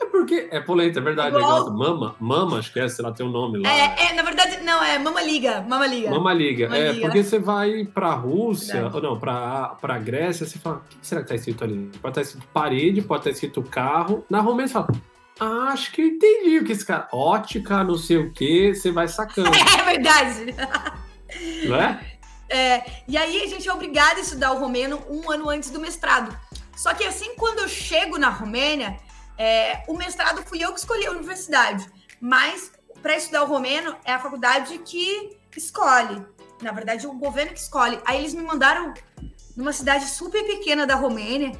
B: É porque. É polenta, é verdade. Igual... Mama, mama, acho que é, sei lá, tem um nome lá.
A: É, é, na verdade, não, é Mama Liga. Mama Liga.
B: Mama Liga. Mama é, Liga. porque você vai pra Rússia, verdade. ou não, pra, pra Grécia, você fala, o que será que tá escrito ali? Pode estar tá escrito parede, pode estar tá escrito carro. Na Romênia você fala. Ah, acho que eu entendi o que esse cara. Ótica, não sei o que, você vai sacando.
A: É verdade.
B: Não é?
A: é? E aí a gente é obrigado a estudar o romeno um ano antes do mestrado. Só que assim, quando eu chego na Romênia, é, o mestrado fui eu que escolhi a universidade, mas para estudar o romeno é a faculdade que escolhe. Na verdade, o governo que escolhe. Aí eles me mandaram numa cidade super pequena da Romênia,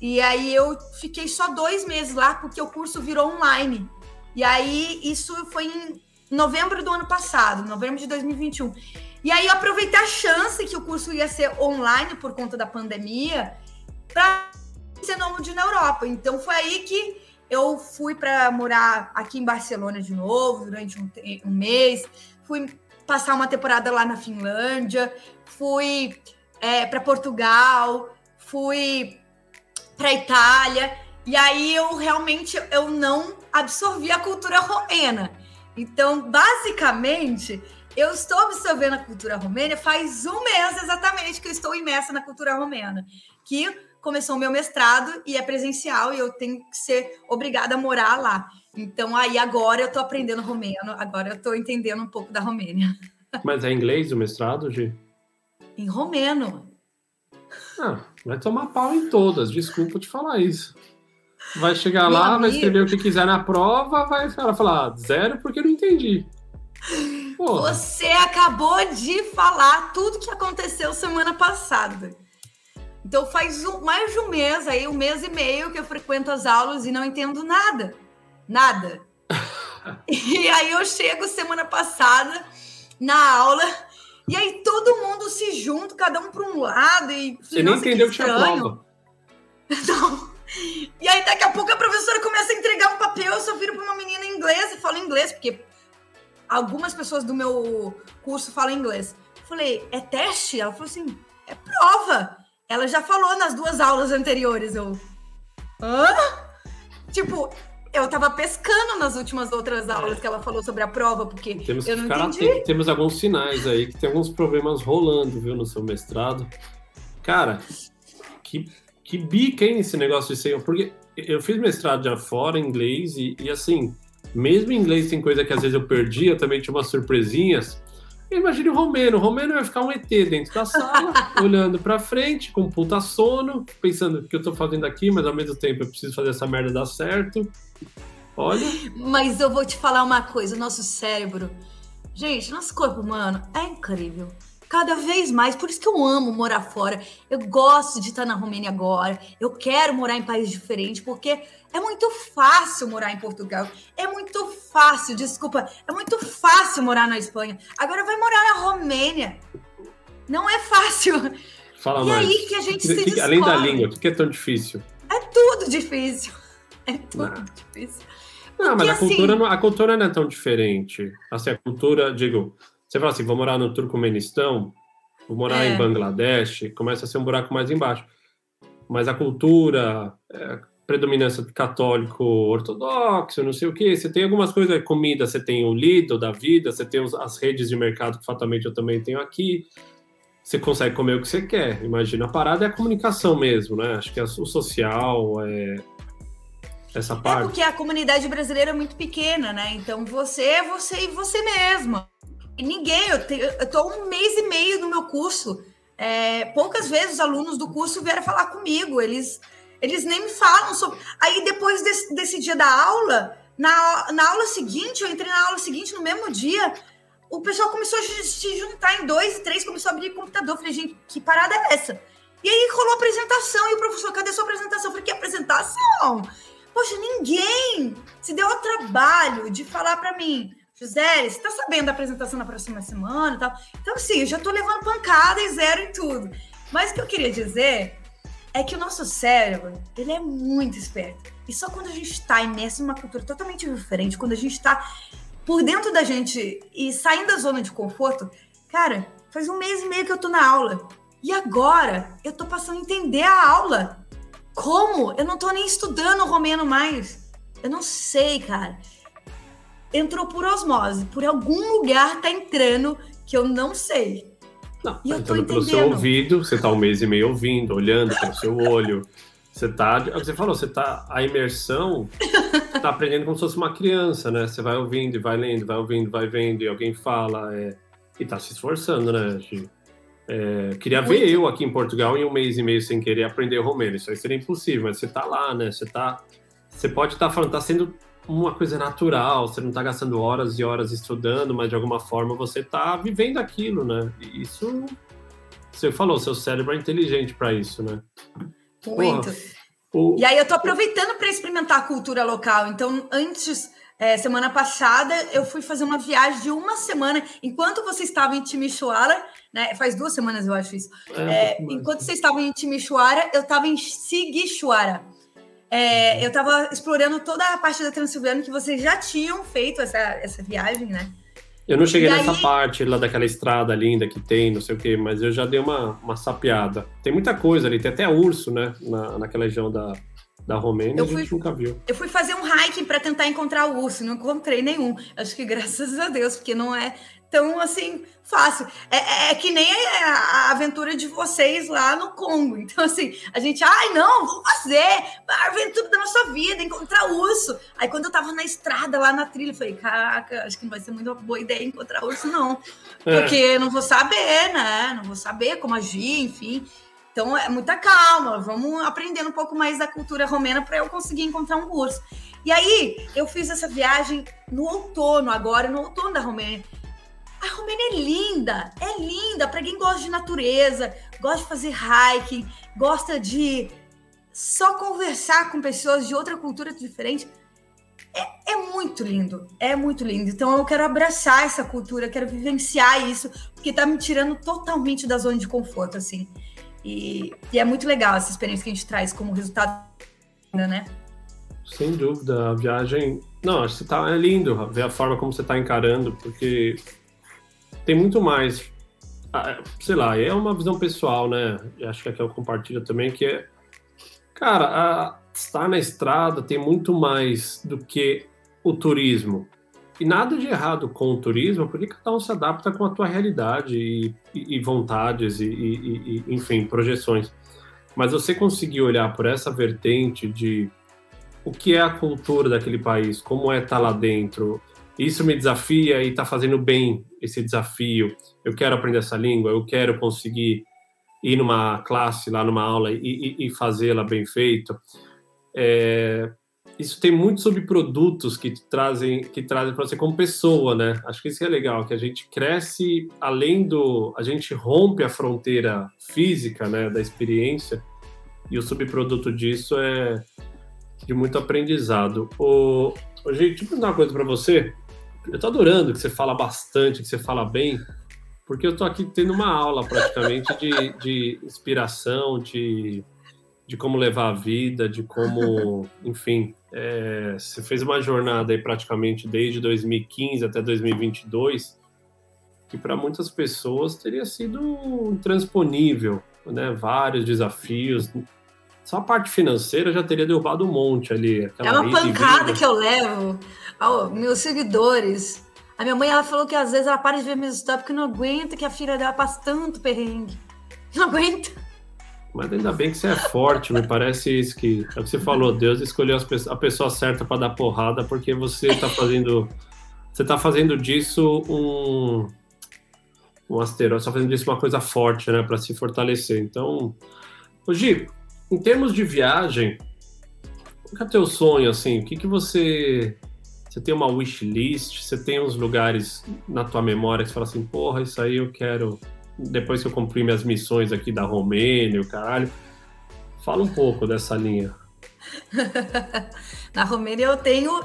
A: e aí eu fiquei só dois meses lá, porque o curso virou online. E aí isso foi em novembro do ano passado, novembro de 2021. E aí eu aproveitei a chance que o curso ia ser online por conta da pandemia para nômade na Europa. Então foi aí que eu fui para morar aqui em Barcelona de novo durante um, um, mês, fui passar uma temporada lá na Finlândia, fui é, para Portugal, fui para Itália e aí eu realmente eu não absorvi a cultura romena. Então, basicamente, eu estou absorvendo a cultura romena faz um mês exatamente que eu estou imersa na cultura romena, que começou o meu mestrado e é presencial e eu tenho que ser obrigada a morar lá. Então aí agora eu estou aprendendo romeno, agora eu estou entendendo um pouco da Romênia.
B: Mas é inglês o mestrado, Gi?
A: Em romeno.
B: Ah, vai tomar pau em todas, desculpa te falar isso. Vai chegar Meu lá, amigo. vai escrever o que quiser na prova, vai falar ah, zero porque não entendi.
A: Porra. Você acabou de falar tudo que aconteceu semana passada. Então faz um, mais de um mês aí, um mês e meio que eu frequento as aulas e não entendo nada. Nada. e aí eu chego semana passada na aula e aí todo mundo se junta, cada um para um lado e
B: Você nem entendeu que, que tinha prova.
A: Não. E aí daqui a pouco a professora começa a entregar um papel, eu só viro para uma menina em inglês e falo inglês, porque algumas pessoas do meu curso falam inglês. Eu falei, é teste? Ela falou assim, é prova. Ela já falou nas duas aulas anteriores, eu. Hã? Tipo, eu tava pescando nas últimas outras aulas que ela falou sobre a prova, porque
B: temos
A: eu
B: não
A: ficar entendi.
B: Atento. Temos alguns sinais aí que tem alguns problemas rolando, viu, no seu mestrado. Cara, que, que bica, hein, esse negócio de ser. Porque eu fiz mestrado já fora, em inglês, e, e assim, mesmo em inglês tem coisa que às vezes eu perdi, eu também tinha umas surpresinhas. Imagine o Romeno. O Romeno vai ficar um ET dentro da sala, olhando pra frente, com puta sono, pensando o que eu tô fazendo aqui, mas ao mesmo tempo eu preciso fazer essa merda dar certo. Olha.
A: Mas eu vou te falar uma coisa: o nosso cérebro. Gente, nosso corpo humano é incrível cada vez mais. Por isso que eu amo morar fora. Eu gosto de estar na Romênia agora. Eu quero morar em país diferente, porque é muito fácil morar em Portugal. É muito fácil, desculpa, é muito fácil morar na Espanha. Agora vai morar na Romênia. Não é fácil.
B: Fala
A: e
B: mais.
A: aí que a gente
B: que,
A: se descobre.
B: Além da língua, o que é tão difícil?
A: É tudo difícil. É tudo
B: Não.
A: difícil.
B: Não, mas
A: Porque,
B: a cultura,
A: assim-
B: não, a cultura não é tão diferente. Assim, a cultura, digo, você fala assim, vou morar no Turcomenistão, vou morar
A: É.
B: em Bangladesh, começa a ser um buraco mais embaixo. Mas a cultura, é, predominância católico ortodoxo, não sei o quê, você tem algumas coisas, comida, você tem o Lidl da vida, você tem os- as redes de mercado que fatalmente eu também tenho aqui. Você consegue comer o que você quer. Imagina, a parada é a comunicação mesmo, né? Acho que é o social, é essa
A: É
B: parte.
A: porque a comunidade brasileira é muito pequena, né? Então você é você e você mesma. Ninguém, eu, te, eu tô um mês e meio no meu curso. É, poucas vezes os alunos do curso vieram falar comigo. Eles, eles nem me falam sobre. Aí depois desse, desse dia da aula, na, na aula seguinte, eu entrei na aula seguinte no mesmo dia. O pessoal começou a se juntar em dois e três, começou a abrir computador. Falei, gente, que parada é essa? E aí rolou apresentação, e o professor, cadê sua apresentação? Eu falei, que apresentação? Poxa, ninguém se deu ao trabalho de falar para mim, José, você tá sabendo da apresentação na próxima semana e tal? Então, sim, eu já tô levando pancada e zero em tudo. Mas o que eu queria dizer é que o nosso cérebro, ele é muito esperto. E só quando a gente está imerso numa cultura totalmente diferente, quando a gente está por dentro da gente e saindo da zona de conforto, cara, faz um mês e meio que eu tô na aula. E agora eu tô passando a entender a aula. Como? Eu não tô nem estudando romeno mais. Eu não sei, cara. Entrou por osmose. Por algum lugar tá entrando que eu não sei.
B: Não,
A: E
B: tá entrando pelo seu ouvido, você tá um mês e meio ouvindo, olhando pelo seu olho. Você tá. é Você falou, você tá. A imersão tá aprendendo como se fosse uma criança, né? Você vai ouvindo e vai lendo, vai ouvindo, vai vendo, e alguém fala. é, e tá se esforçando, né, Gi? É, queria ver
A: Muito.
B: eu aqui em Portugal em um mês e meio sem querer aprender romeno. Isso aí seria impossível, mas você tá lá, né? Você tá. Você pode estar falando, tá sendo uma coisa natural, você não tá gastando horas e horas estudando, mas de alguma forma você tá vivendo aquilo, né? E isso. Você falou, seu cérebro é inteligente para isso, né?
A: Muito.
B: Porra, o-
A: E aí eu tô aproveitando para experimentar a cultura local. Então, antes, é, semana passada, eu fui fazer uma viagem de uma semana. Enquanto você estava em Timisoara, né? Faz duas semanas eu acho isso.
B: é,
A: É, enquanto vocês estavam em Timisoara, eu estava em Sigixuara. É, eu estava explorando toda a parte da Transilvânia que vocês já tinham feito essa, essa viagem, né?
B: Eu não cheguei
A: E
B: nessa
A: aí-
B: parte lá daquela estrada linda que tem, não sei o quê, mas eu já dei uma, uma sapeada. Tem muita coisa ali, tem até urso, né? Na, naquela região da, da Romênia,
A: Eu
B: a gente
A: fui-
B: nunca viu.
A: Eu fui fazer um hiking para tentar encontrar o urso, não encontrei nenhum. Acho que graças a Deus, porque não é tão assim fácil. É, é- é que nem a, a aventura de vocês lá no Congo. Então, assim, a gente, ai, não, vamos fazer a aventura da nossa vida, encontrar urso. Aí, quando eu tava na estrada, lá na trilha, eu falei, caraca, acho que não vai ser muito boa ideia encontrar urso, não.
B: É.
A: Porque eu não vou saber, né? Não vou saber como agir, enfim. Então é muita calma, vamos aprendendo um pouco mais da cultura romena para eu conseguir encontrar um urso. E aí eu fiz essa viagem no outono, agora no outono da Romênia. A Romênia é linda, é linda para quem gosta de natureza, gosta de fazer hiking, gosta de só conversar com pessoas de outra cultura diferente. É, é muito lindo, é muito lindo. Então eu quero abraçar essa cultura, quero vivenciar isso, porque tá me tirando totalmente da zona de conforto, assim. E, e é muito legal essa experiência que a gente traz como resultado, né?
B: Sem dúvida, a viagem. Não, acho que tá, é lindo ver a forma como você tá encarando, porque tem muito mais. ah, Sei lá, é uma visão pessoal, né? Acho que aqui eu compartilho também, que é. Cara, a, estar na estrada tem muito mais do que o turismo. E nada de errado com o turismo, porque cada um se adapta com a tua realidade e, e, e vontades e, e, enfim, projeções. Mas você conseguir olhar por essa vertente de o que é a cultura daquele país, como é estar lá dentro, isso me desafia e está fazendo bem esse desafio. Eu quero aprender essa língua, eu quero conseguir ir numa classe, lá numa aula e, e, e fazê-la bem feito. É, isso tem muitos subprodutos que trazem que trazem para você como pessoa, né? Acho que isso é legal, que a gente cresce além do, a gente rompe a fronteira física, né, da experiência. E o subproduto disso é de muito aprendizado. O, o gente, deixa eu perguntar uma coisa para você. Eu tô adorando que você fala bastante, que você fala bem, porque eu tô aqui tendo uma aula praticamente de, de inspiração, de, de como levar a vida, de como, enfim, é, você fez uma jornada aí praticamente desde 2015 até 2022, que para muitas pessoas teria sido intransponível, né? Vários desafios. Só a parte financeira já teria derrubado um monte ali.
A: é uma pancada que eu levo aos meus seguidores. A minha mãe ela falou que às vezes ela para de ver meus stories porque não aguenta que a filha dela passa tanto perrengue. Não aguenta.
B: Mas ainda bem que você é forte, me parece isso que, é o que você falou, Deus escolheu a pessoa certa para dar porrada porque você está fazendo você tá fazendo disso um um asteroide, está fazendo disso uma coisa forte, né, para se fortalecer. Então, Gi, em termos de viagem, qual é o teu sonho assim? O que que você você tem uma wish list? Você tem uns lugares na tua memória que você fala assim, porra, isso aí eu quero depois que eu cumpri minhas missões aqui da Romênia, o caralho. Fala um pouco dessa linha.
A: na Romênia eu tenho,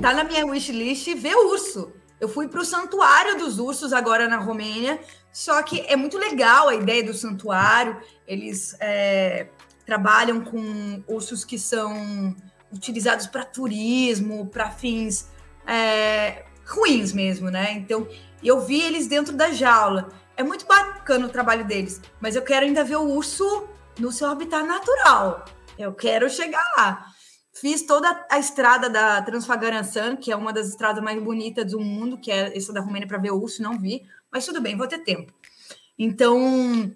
A: tá na minha wishlist ver urso. Eu fui para o santuário dos ursos agora na Romênia, só que é muito legal a ideia do santuário. Eles é, trabalham com ursos que são utilizados para turismo, para fins é, ruins mesmo, né? Então, eu vi eles dentro da jaula. É muito bacana o trabalho deles, mas eu quero ainda ver o urso no seu habitat natural. Eu quero chegar lá. Fiz toda a estrada da Transfagaranssan, que é uma das estradas mais bonitas do mundo, que é essa da Romênia para ver o urso, não vi, mas tudo bem, vou ter tempo. Então,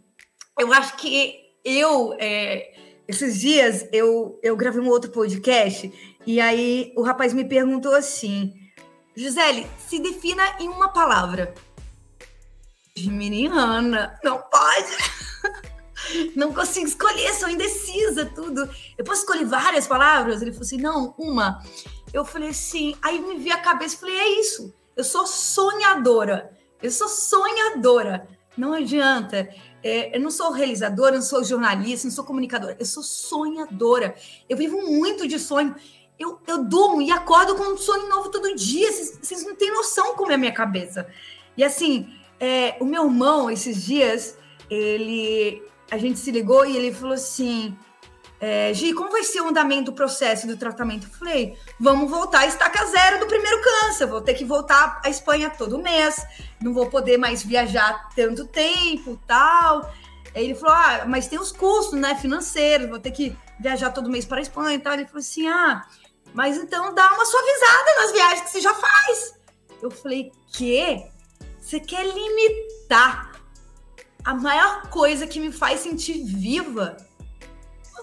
A: eu acho que eu, é, esses dias, eu, eu gravei um outro podcast, e aí o rapaz me perguntou assim: Gisele, se defina em uma palavra geminiana, não pode. Não consigo escolher, sou indecisa, tudo. Eu posso escolher várias palavras? Ele falou assim, não, uma. Eu falei assim, aí me vi a cabeça falei, é isso. Eu sou sonhadora. Eu sou sonhadora. Não adianta. É, eu não sou realizadora, não sou jornalista, não sou comunicadora. Eu sou sonhadora. Eu vivo muito de sonho. Eu, eu durmo e acordo com um sonho novo todo dia. Vocês, vocês não têm noção como é a minha cabeça. E assim, é, o meu irmão, esses dias, ele, a gente se ligou e ele falou assim: é, Gi, como vai ser o andamento do processo do tratamento? Eu falei: vamos voltar a estaca zero do primeiro câncer, vou ter que voltar à Espanha todo mês, não vou poder mais viajar tanto tempo tal. Aí ele falou: ah, mas tem os custos né, financeiros, vou ter que viajar todo mês para a Espanha e tal. Ele falou assim: ah, mas então dá uma suavizada nas viagens que você já faz. Eu falei: que? Você quer limitar a maior coisa que me faz sentir viva.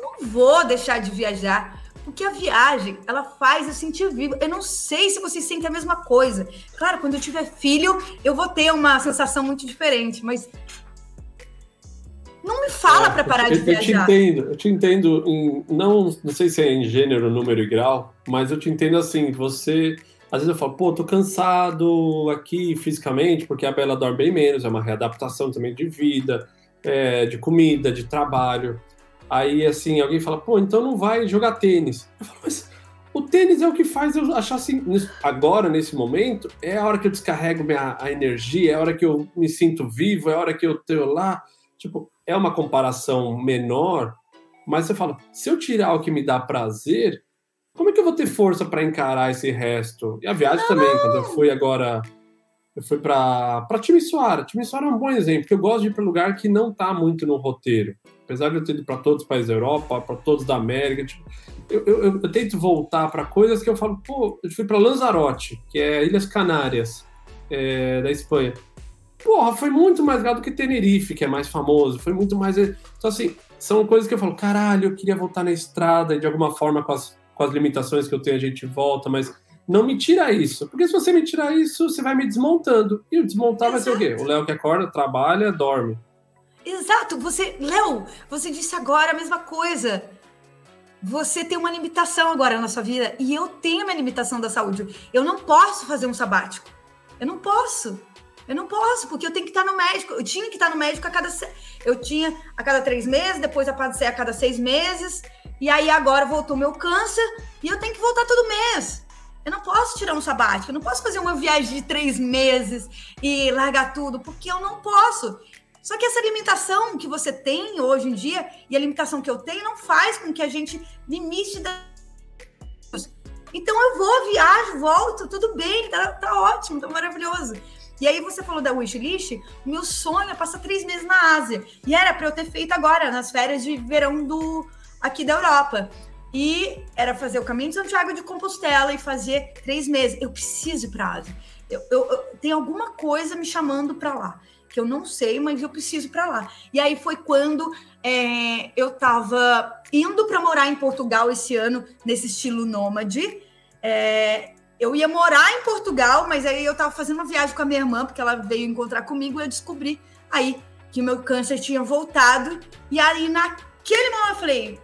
A: Eu não vou deixar de viajar, porque a viagem, ela faz eu sentir viva. Eu não sei se vocês sentem a mesma coisa. Claro, quando eu tiver filho, eu vou ter uma sensação muito diferente, mas não me fala é, para parar
B: eu,
A: de viajar.
B: Eu te entendo, eu te entendo em, não, não sei se é em gênero, número e grau, mas eu te entendo assim, você às vezes eu falo, pô, tô cansado aqui fisicamente, porque a Bela dorme bem menos, é uma readaptação também de vida, é, de comida, de trabalho. Aí, assim, alguém fala, pô, então não vai jogar tênis. Eu falo, mas o tênis é o que faz eu achar assim, agora, nesse momento, é a hora que eu descarrego minha, a energia, é a hora que eu me sinto vivo, é a hora que eu tô lá. Tipo, é uma comparação menor, mas você fala, se eu tirar o que me dá prazer, como é que eu vou ter força para encarar esse resto? E a viagem também, quando eu fui agora eu fui para Timisoara. Timisoara é um bom exemplo, porque eu gosto de ir para um lugar que não está muito no roteiro. Apesar de eu ter ido para todos os países da Europa, para todos da América, tipo, eu, eu, eu, tento voltar para coisas que eu falo, pô, eu fui para Lanzarote, que é Ilhas Canárias, é, da Espanha. Porra, foi muito mais legal do que Tenerife, que é mais famoso. Foi muito mais. Então, assim, são coisas que eu falo, caralho, eu queria voltar na estrada e de alguma forma com as, com as limitações que eu tenho a gente volta, mas não me tira isso. Porque se você me tirar isso, você vai me desmontando. E o desmontar Exato. vai ser o quê? O Léo que acorda, trabalha, dorme.
A: Exato. Você, Léo, você disse agora a mesma coisa. Você tem uma limitação agora na sua vida e eu tenho uma limitação da saúde. Eu não posso fazer um sabático. Eu não posso. Eu não posso, porque eu tenho que estar no médico. Eu tinha que estar no médico a cada. Eu tinha a cada três meses, depois a a cada seis meses. E aí agora voltou meu câncer e eu tenho que voltar todo mês. Eu não posso tirar um sabático, eu não posso fazer uma viagem de três meses e largar tudo, porque eu não posso. Só que essa limitação que você tem hoje em dia e a limitação que eu tenho não faz com que a gente limite da... Então eu vou, viajo, volto, tudo bem, tá, tá ótimo, tá maravilhoso. E aí você falou da wishlist, meu sonho é passar três meses na Ásia. E era para eu ter feito agora, nas férias de verão do aqui da Europa. E era fazer o caminho de Santiago de Compostela e fazer três meses. Eu preciso ir para a Ásia. Eu, eu, eu, tem alguma coisa me chamando para lá que eu não sei, mas eu preciso para lá. E aí foi quando é, eu estava indo para morar em Portugal esse ano nesse estilo nômade. É, eu ia morar em Portugal, mas aí eu estava fazendo uma viagem com a minha irmã, porque ela veio encontrar comigo e eu descobri aí que o meu câncer tinha voltado. E aí, naquele momento, eu falei: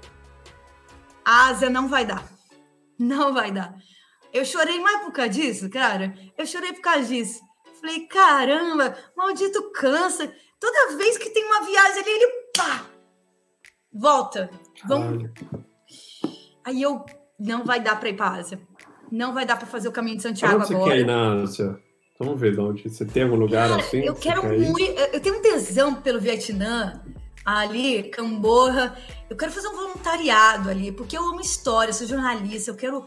A: a Ásia não vai dar. Não vai dar. Eu chorei mais por causa disso, cara. Eu chorei por causa disso. Falei: caramba, maldito câncer. Toda vez que tem uma viagem ali, ele pá! Volta. Vamos. Aí eu. Não vai dar para ir para Ásia não vai dar para fazer o caminho de Santiago
B: onde
A: agora.
B: Você quer ir na Ásia? Vamos ver de onde. Você tem algum lugar Cara, assim?
A: Eu quero muito. Eu tenho um tesão pelo Vietnã, ali, Camborra. Eu quero fazer um voluntariado ali, porque eu amo história, sou jornalista, eu quero,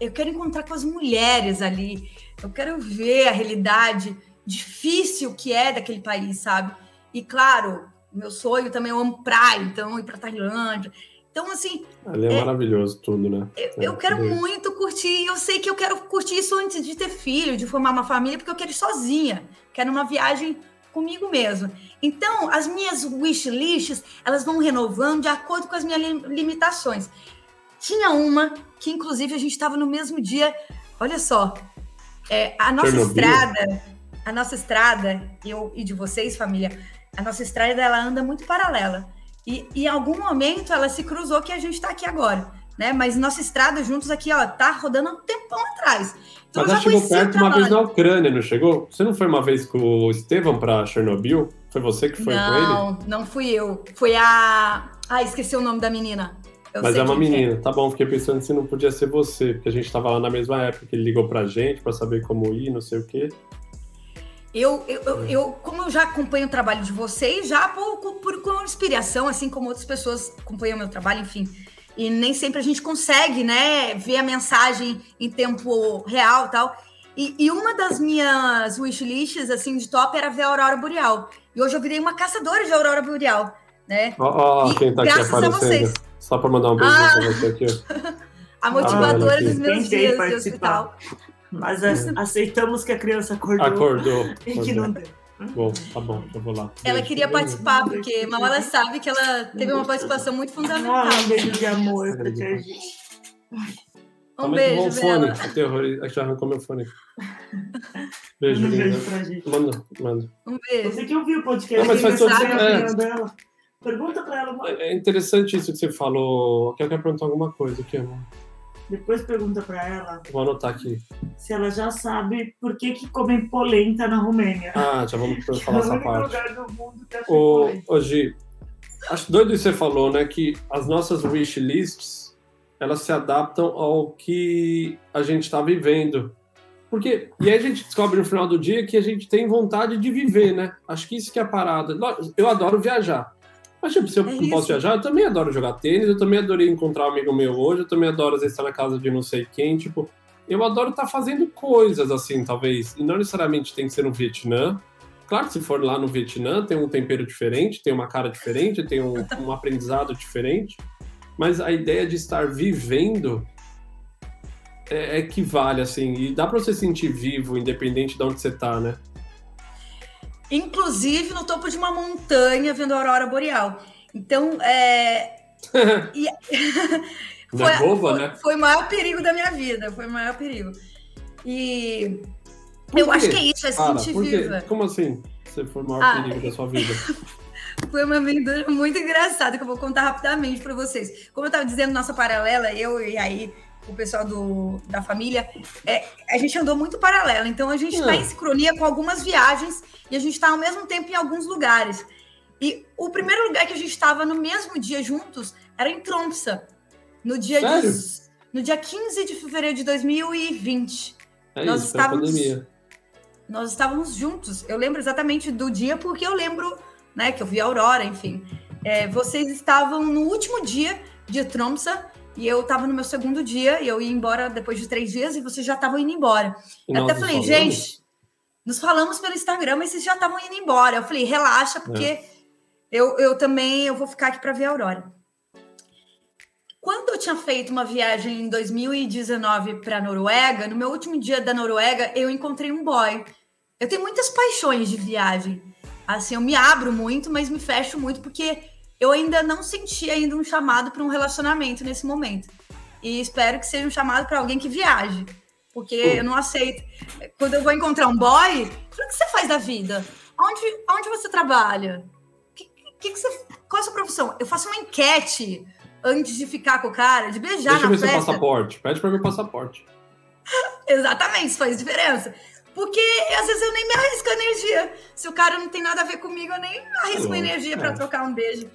A: eu quero encontrar com as mulheres ali. Eu quero ver a realidade difícil que é daquele país, sabe? E claro, meu sonho também eu amo praia, então ir para Tailândia. Então, assim.
B: Ali é, é maravilhoso tudo, né?
A: Eu, é, eu quero é. muito curtir. Eu sei que eu quero curtir isso antes de ter filho, de formar uma família, porque eu quero ir sozinha. Quero uma viagem comigo mesma. Então, as minhas wishlists, elas vão renovando de acordo com as minhas limitações. Tinha uma que, inclusive, a gente estava no mesmo dia. Olha só, é, a nossa Chernobyl. estrada, a nossa estrada, eu e de vocês, família, a nossa estrada ela anda muito paralela. E, e em algum momento ela se cruzou que a gente está aqui agora. Né? Mas nossa estrada juntos aqui, ó, tá rodando um tempão atrás.
B: Então, Mas ela chegou perto uma vez na Ucrânia, não chegou? Você não foi uma vez com o Estevam para Chernobyl? Foi você que foi
A: não,
B: com ele?
A: Não, não fui eu. Foi a. Ah, esqueci o nome da menina.
B: Eu Mas é uma menina, é. tá bom. Fiquei pensando se não podia ser você, porque a gente tava lá na mesma época que ele ligou pra gente para saber como ir, não sei o quê.
A: Eu, eu, eu, eu, como eu já acompanho o trabalho de vocês, já por, por, por inspiração, assim como outras pessoas acompanham o meu trabalho, enfim. E nem sempre a gente consegue, né, ver a mensagem em tempo real tal. E, e uma das minhas wishlists, assim, de top era ver a Aurora Boreal. E hoje eu virei uma caçadora de Aurora Boreal, né?
B: Ó, oh, oh, quem tá aqui aparecendo. Só para mandar um beijo ah, pra você aqui.
A: a motivadora ah, dos meus dias de hospital.
C: Mas aceitamos que a criança acordou.
B: Acordou.
C: e que não deu.
B: Bom, tá bom, eu vou lá.
A: Ela queria participar, porque mal ela sabe que ela teve uma participação muito fundamental.
C: Ah, um beijo de amor pra gente.
A: Um beijo,
B: um fone, que arrancou meu fone. Beijo,
C: um beijo pra gente.
B: Manda, manda.
A: Um beijo.
C: Você que ouviu o podcast,
B: não, mas faz todo
C: é. dela. Pergunta pra ela.
B: É interessante isso que você falou. Eu quero perguntar alguma coisa aqui, amor.
C: Depois pergunta para ela.
B: Vou anotar aqui.
C: Se ela já sabe por que, que comem polenta na Romênia.
B: Ah, já vamos falar essa parte. Lugar do mundo que o, hoje, acho doido que você falou, né? Que as nossas wish lists elas se adaptam ao que a gente está vivendo. Porque, e aí a gente descobre no final do dia que a gente tem vontade de viver, né? Acho que isso que é a parada. Eu adoro viajar. Mas, tipo, se eu é não posso viajar, eu também adoro jogar tênis, eu também adorei encontrar um amigo meu hoje, eu também adoro às vezes estar na casa de não sei quem, tipo. eu adoro estar tá fazendo coisas assim, talvez. E não necessariamente tem que ser no Vietnã. Claro que se for lá no Vietnã, tem um tempero diferente, tem uma cara diferente, tem um, um aprendizado diferente. Mas a ideia de estar vivendo é, é que vale, assim. E dá para você sentir vivo, independente de onde você tá, né?
A: Inclusive no topo de uma montanha vendo a aurora boreal. Então, é.
B: e... Foi, boba, né?
A: Foi o maior perigo da minha vida, foi o maior perigo. E eu acho que é isso, é sentir viva.
B: Como assim? Você foi o maior ah, perigo da sua vida?
A: foi uma aventura muito engraçada que eu vou contar rapidamente para vocês. Como eu estava dizendo, nossa paralela, eu e aí o pessoal do, da família, é, a gente andou muito paralela. Então a gente está em sincronia com algumas viagens e a gente está ao mesmo tempo em alguns lugares. E o primeiro lugar que a gente estava no mesmo dia juntos era em Tromsø. No dia,
B: Sério?
A: De, no dia 15 de fevereiro de 2020.
B: É nós isso, estávamos, pandemia.
A: Nós estávamos juntos. Eu lembro exatamente do dia, porque eu lembro né, que eu vi a Aurora, enfim. É, vocês estavam no último dia de Tromsø e eu estava no meu segundo dia e eu ia embora depois de três dias e vocês já estavam indo embora. Eu até falei, falamos? gente, nos falamos pelo Instagram, mas vocês já estavam indo embora. Eu falei, relaxa, porque é. eu, eu também eu vou ficar aqui para ver a Aurora. Quando eu tinha feito uma viagem em 2019 para a Noruega, no meu último dia da Noruega, eu encontrei um boy. Eu tenho muitas paixões de viagem. Assim, eu me abro muito, mas me fecho muito porque eu ainda não senti ainda um chamado para um relacionamento nesse momento. E espero que seja um chamado para alguém que viaje, porque eu não aceito. Quando eu vou encontrar um boy, o que você faz da vida? Onde, onde você trabalha? Que, que, que você, qual é a sua profissão? Eu faço uma enquete antes de ficar com o cara, de beijar
B: Deixa
A: na
B: eu ver seu passaporte. Pede para ver o passaporte.
A: Exatamente, isso faz diferença. Porque às vezes eu nem me arrisco energia. Se o cara não tem nada a ver comigo, eu nem arrisco energia para é. trocar um beijo.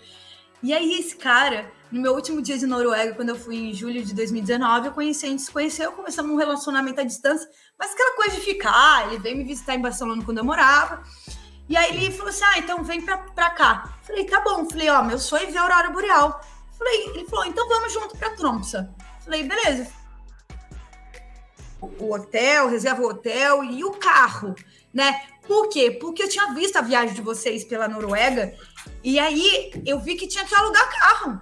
A: E aí, esse cara, no meu último dia de Noruega, quando eu fui em julho de 2019, eu conheci, a gente se conheceu, começamos um relacionamento à distância, mas aquela coisa de ficar, ele veio me visitar em Barcelona quando eu morava. E aí ele falou assim: ah, então vem pra, pra cá. Falei, tá bom. Falei, ó, meu sonho é ver a Aurora Boreal. Falei, ele falou, então vamos junto pra Tromsø. Falei, beleza. O hotel, reserva o hotel e o carro, né? Por quê? Porque eu tinha visto a viagem de vocês pela Noruega e aí eu vi que tinha que alugar carro.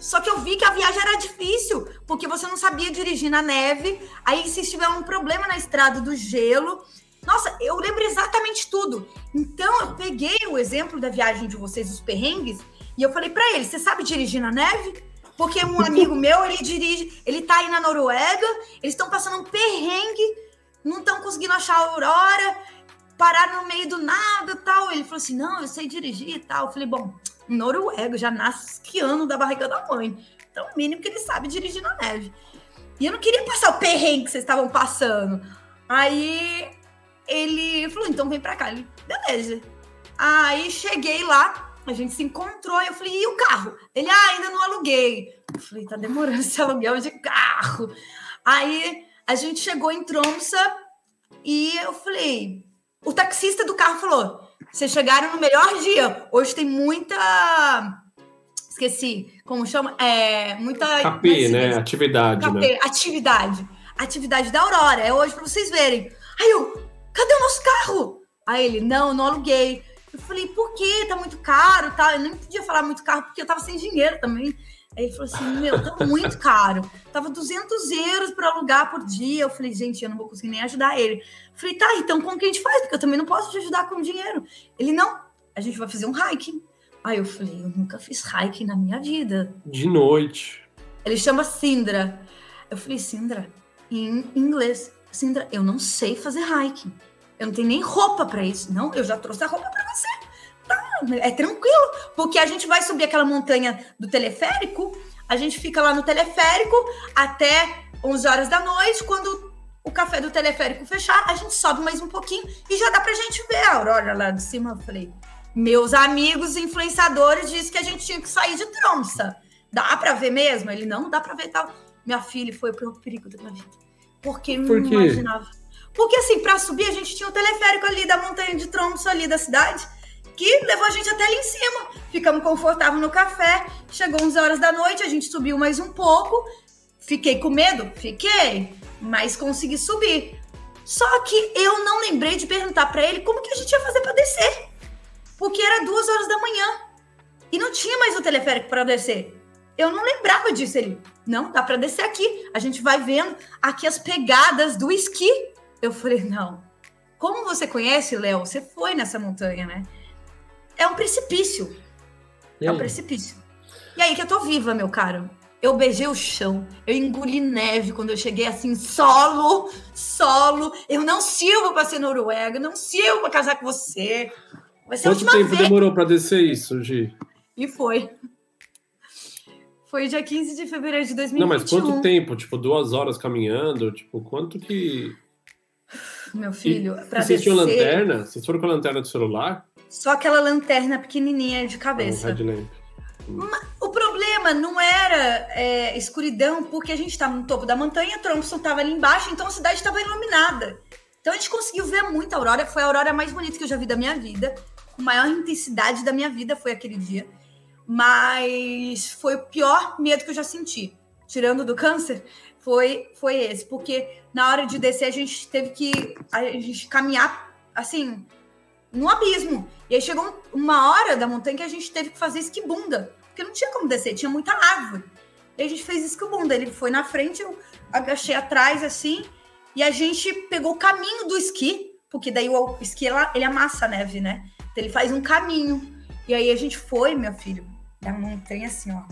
A: Só que eu vi que a viagem era difícil, porque você não sabia dirigir na neve. Aí, se tiver um problema na estrada do gelo. Nossa, eu lembro exatamente tudo. Então, eu peguei o exemplo da viagem de vocês, os perrengues, e eu falei para ele: você sabe dirigir na neve? Porque um amigo meu, ele dirige, ele tá aí na Noruega, eles estão passando um perrengue, não estão conseguindo achar a aurora, pararam no meio do nada tal. Ele falou assim: não, eu sei dirigir e tal. Eu falei, bom, noruego já nasce esquiando da barriga da mãe. Então, o mínimo que ele sabe dirigir na neve. E eu não queria passar o perrengue que vocês estavam passando. Aí ele falou: então vem pra cá. Ele, beleza. Aí cheguei lá, a gente se encontrou, eu falei, e o carro? Ele, ah, ainda não aluguei. Eu falei, tá demorando esse aluguel de carro. Aí a gente chegou em Tromsø e eu falei, o taxista do carro falou, vocês chegaram no melhor dia. Hoje tem muita esqueci como chama, é muita
B: KP, né? Atividade, KP, né?
A: atividade. Atividade da Aurora, é hoje para vocês verem. Aí eu, cadê o nosso carro? Aí ele, não, não aluguei. Eu falei, por quê? Tá muito caro, tá? Eu nem podia falar muito caro porque eu tava sem dinheiro também. Aí ele falou assim: Meu, tá muito caro. Tava 200 euros para alugar por dia. Eu falei: Gente, eu não vou conseguir nem ajudar ele. Eu falei: Tá, então como que a gente faz? Porque eu também não posso te ajudar com dinheiro. Ele: Não, a gente vai fazer um hiking. Aí eu falei: Eu nunca fiz hiking na minha vida.
B: De noite.
A: Ele chama Sindra. Eu falei: Sindra, em inglês. Sindra, eu não sei fazer hiking. Eu não tenho nem roupa para isso. Não, eu já trouxe a roupa para você. Tá, é tranquilo, porque a gente vai subir aquela montanha do teleférico, a gente fica lá no teleférico até 11 horas da noite, quando o café do teleférico fechar, a gente sobe mais um pouquinho e já dá pra gente ver a aurora lá de cima. Eu falei, meus amigos influenciadores disseram que a gente tinha que sair de Tromsa. Dá pra ver mesmo? Ele, não, não dá pra ver tal. Minha filha foi o perigo da minha vida. Porque
B: Por
A: não imaginava porque, assim, para subir, a gente tinha o teleférico ali da montanha de troncos ali da cidade, que levou a gente até ali em cima. Ficamos confortáveis no café. Chegou 11 horas da noite, a gente subiu mais um pouco. Fiquei com medo? Fiquei. mas consegui subir. Só que eu não lembrei de perguntar para ele como que a gente ia fazer para descer. Porque era duas horas da manhã. E não tinha mais o teleférico para descer. Eu não lembrava disso. Ele, não, dá para descer aqui. A gente vai vendo aqui as pegadas do esqui. Eu falei, não. Como você conhece, Léo? Você foi nessa montanha, né? É um precipício. É um precipício. E aí que eu tô viva, meu caro. Eu beijei o chão, eu engoli neve quando eu cheguei assim, solo, solo. Eu não sirvo para ser Noruega, não sirvo para casar com você.
B: Vai ser Quanto tempo vez. demorou para descer isso, Gi?
A: E foi. Foi dia 15 de fevereiro de 2021.
B: Não, mas quanto tempo? Tipo, duas horas caminhando? Tipo, quanto que.
A: Meu filho,
B: e, pra Vocês tinham lanterna? Vocês foram com a lanterna do celular?
A: Só aquela lanterna pequenininha de cabeça. Um. O problema não era é, escuridão, porque a gente estava no topo da montanha, Thompson estava ali embaixo, então a cidade estava iluminada. Então a gente conseguiu ver muita aurora. Foi a aurora mais bonita que eu já vi da minha vida. Com maior intensidade da minha vida foi aquele dia. Mas foi o pior medo que eu já senti. Tirando do câncer, foi, foi esse. Porque na hora de descer, a gente teve que a gente caminhar assim no abismo. E aí chegou uma hora da montanha que a gente teve que fazer esquibunda, porque não tinha como descer, tinha muita árvore. E a gente fez esquibunda. Ele foi na frente, eu agachei atrás assim, e a gente pegou o caminho do esqui, porque daí o esqui ele amassa a neve, né? Então ele faz um caminho. E aí a gente foi, meu filho, da montanha assim, ó.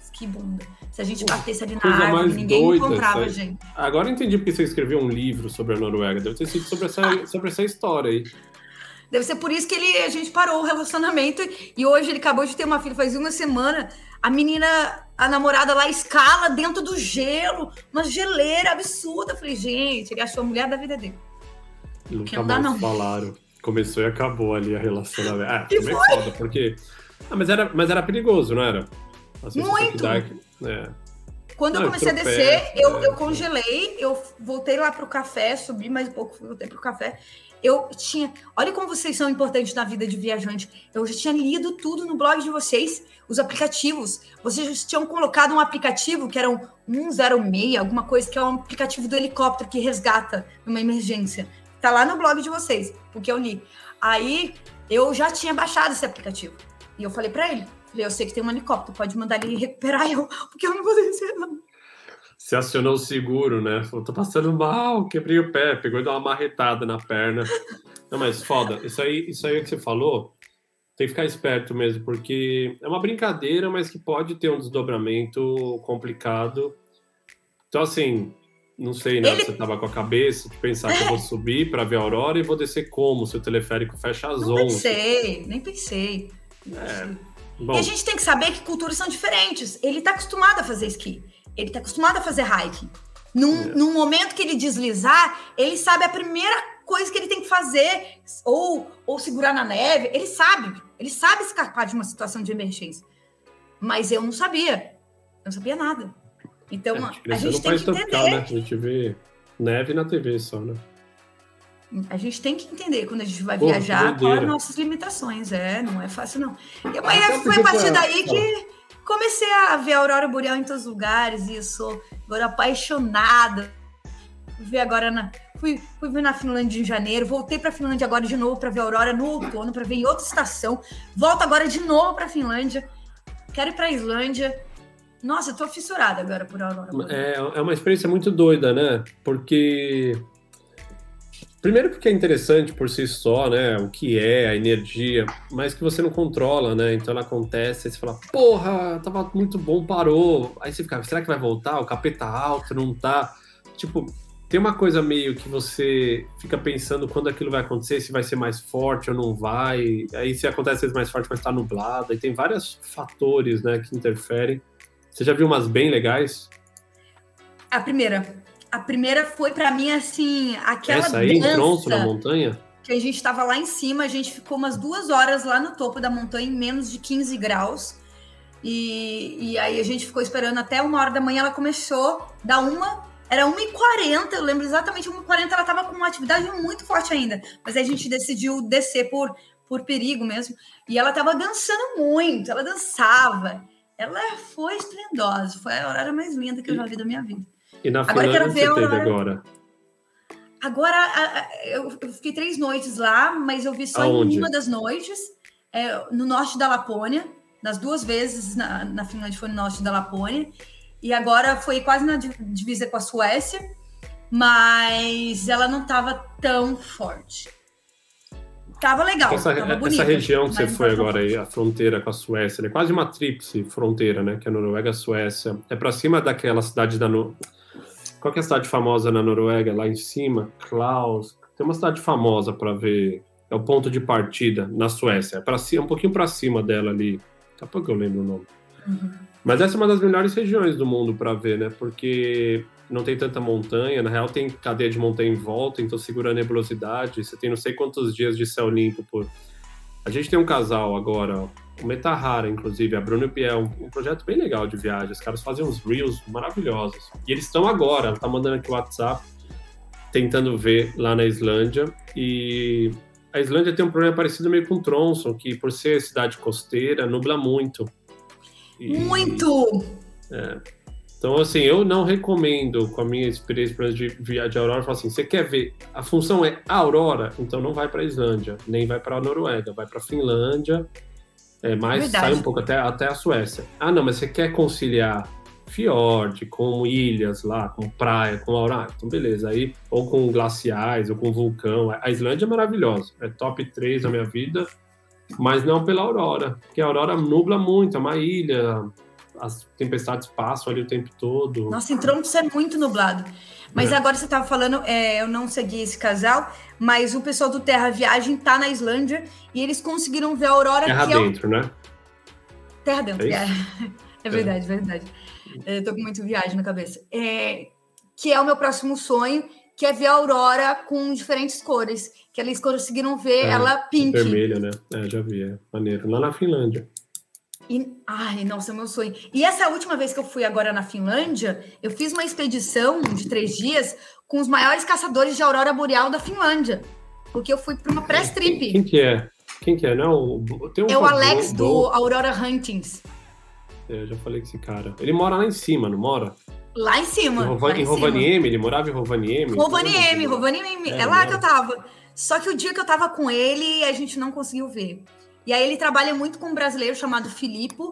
A: Esquibunda. Se a gente batesse ali na árvore, ninguém doida, encontrava, gente.
B: Agora eu entendi porque você escreveu um livro sobre a Noruega. Deve ter sido sobre essa, sobre essa história aí.
A: Deve ser por isso que ele, a gente parou o relacionamento e hoje ele acabou de ter uma filha, faz uma semana. A menina, a namorada lá escala dentro do gelo, uma geleira absurda. Eu falei, gente, ele achou a mulher da vida dele.
B: Nunca não mais dá, não. falaram. Começou e acabou ali a relacionamento. Ah, e foi foda, porque. Ah, mas era, mas era perigoso, não era?
A: Assim, Muito! É. Quando não, eu comecei a descer, eu, é, eu congelei, eu voltei lá pro café, subi mais um pouco, voltei pro café eu tinha. Olha como vocês são importantes na vida de viajante. Eu já tinha lido tudo no blog de vocês, os aplicativos. Vocês tinham colocado um aplicativo que era um 106, alguma coisa, que é um aplicativo do helicóptero que resgata numa emergência. Tá lá no blog de vocês, porque eu li. Aí eu já tinha baixado esse aplicativo. E eu falei para ele: falei, eu sei que tem um helicóptero, pode mandar ele recuperar eu, porque eu não vou descer, não
B: se acionou o seguro, né? Falou, tô passando mal, quebrei o pé, pegou e deu uma marretada na perna. Não, mas foda, isso aí, isso aí que você falou, tem que ficar esperto mesmo, porque é uma brincadeira, mas que pode ter um desdobramento complicado. Então, assim, não sei, né? Ele... Você tava com a cabeça de pensar que eu vou subir para ver a aurora e vou descer como? Se o teleférico fecha às
A: não 11. Nem pensei, nem pensei. É, e a gente tem que saber que culturas são diferentes. Ele tá acostumado a fazer esqui. Ele está acostumado a fazer hiking. Num, é. num momento que ele deslizar, ele sabe a primeira coisa que ele tem que fazer, ou, ou segurar na neve. Ele sabe, ele sabe escapar de uma situação de emergência. Mas eu não sabia. Eu não sabia nada. Então, é, a gente tem que entender.
B: né? A gente vê neve na TV só, né?
A: A gente tem que entender quando a gente vai Pô, viajar quais as nossas limitações. É, não é fácil, não. E aí foi a partir daí que comecei a ver a Aurora Boreal em todos os lugares e eu sou agora apaixonada. Fui ver agora na. Fui, fui ver na Finlândia em janeiro, voltei para a Finlândia agora de novo para ver a Aurora no outono, para ver em outra estação. Volto agora de novo para a Finlândia. Quero ir para a Islândia. Nossa, eu tô fissurada agora por Aurora.
B: É, é uma experiência muito doida, né? Porque Primeiro porque é interessante por si só, né? O que é a energia, mas que você não controla, né? Então ela acontece, aí você fala, porra, tava muito bom, parou. Aí você fica, será que vai voltar? O capeta alto, não tá? Tipo, tem uma coisa meio que você fica pensando quando aquilo vai acontecer, se vai ser mais forte ou não vai. Aí se acontece mais forte, mas tá nublado. Aí tem vários fatores, né, que interferem. Você já viu umas bem legais?
A: A primeira, a primeira foi para mim assim, aquela
B: Essa aí, dança Tronço, na montanha?
A: Que a gente estava lá em cima, a gente ficou umas duas horas lá no topo da montanha, em menos de 15 graus. E, e aí a gente ficou esperando até uma hora da manhã, ela começou, da uma, era 1h40, eu lembro exatamente, 1h40 ela estava com uma atividade muito forte ainda. Mas aí a gente decidiu descer por, por perigo mesmo. E ela estava dançando muito, ela dançava. Ela foi estrendosa, foi a hora mais linda que eu já vi da minha vida.
B: E na agora Finlândia você teve agora?
A: Agora, eu fiquei três noites lá, mas eu vi só Aonde? em uma das noites, é, no norte da Lapônia. Nas duas vezes na, na Finlândia foi no norte da Lapônia. E agora foi quase na divisa com a Suécia, mas ela não estava tão forte. Tava legal,
B: essa,
A: tava
B: bonita, essa região que você foi agora aí, a fronteira com a Suécia, é quase uma tríplice fronteira, né? Que é a Noruega, Suécia. É para cima daquela cidade da no... Qual que é a cidade famosa na Noruega? Lá em cima, Klaus. Tem uma cidade famosa para ver. É o ponto de partida na Suécia. É para cima, um pouquinho para cima dela ali. Daqui a pouco eu lembro o nome. Uhum. Mas essa é uma das melhores regiões do mundo para ver, né? Porque não tem tanta montanha. Na real, tem cadeia de montanha em volta, então segura a nebulosidade. Você tem não sei quantos dias de céu limpo por. A gente tem um casal agora, ó, o Metahara, inclusive, a Bruno e o Piel, um projeto bem legal de viagem. Os caras fazem uns reels maravilhosos. E eles estão agora, ela tá mandando aqui o WhatsApp, tentando ver lá na Islândia. E a Islândia tem um problema parecido meio com Tronson, que por ser cidade costeira, nubla muito.
A: E, muito!
B: É. Então, assim, eu não recomendo, com a minha experiência de viagem de aurora, falar assim: você quer ver, a função é a aurora, então não vai para a Islândia, nem vai para a Noruega, vai para a Finlândia é, mas Verdade. sai um pouco até, até a Suécia. Ah, não, mas você quer conciliar fiord com ilhas lá, com praia, com aurora, ah, então beleza. Aí, ou com glaciais, ou com vulcão. A Islândia é maravilhosa, é top 3 da minha vida, mas não pela aurora, porque a aurora nubla muito, é uma ilha, as tempestades passam ali o tempo todo.
A: Nossa, em Tromsø é muito nublado. Mas é. agora você estava falando, é, eu não segui esse casal, mas o pessoal do Terra Viagem tá na Islândia e eles conseguiram ver a aurora
B: Terra dentro, é o... né?
A: Terra dentro, é, é verdade, é. verdade. Eu tô com muito viagem na cabeça. É, que é o meu próximo sonho, que é ver a aurora com diferentes cores. Que eles conseguiram ver é, ela pink.
B: Vermelha, né? É, já vi, é maneiro. Lá na Finlândia.
A: E, ai, nossa, meu sonho. E essa última vez que eu fui agora na Finlândia, eu fiz uma expedição de três dias com os maiores caçadores de aurora boreal da Finlândia. Porque eu fui para uma press trip.
B: Quem, quem, que é? Quem que é? Não,
A: tem um é o Alex do, do Aurora Huntings.
B: É, eu já falei com esse cara. Ele mora lá em cima, não mora?
A: Lá em cima. Em,
B: Rova, em Rovaniemi, ele morava em Rovaniemi.
A: Rovaniemi, Rovaniemi. É, é lá que eu tava. Só que o dia que eu tava com ele, a gente não conseguiu ver. E aí ele trabalha muito com um brasileiro chamado Filipe,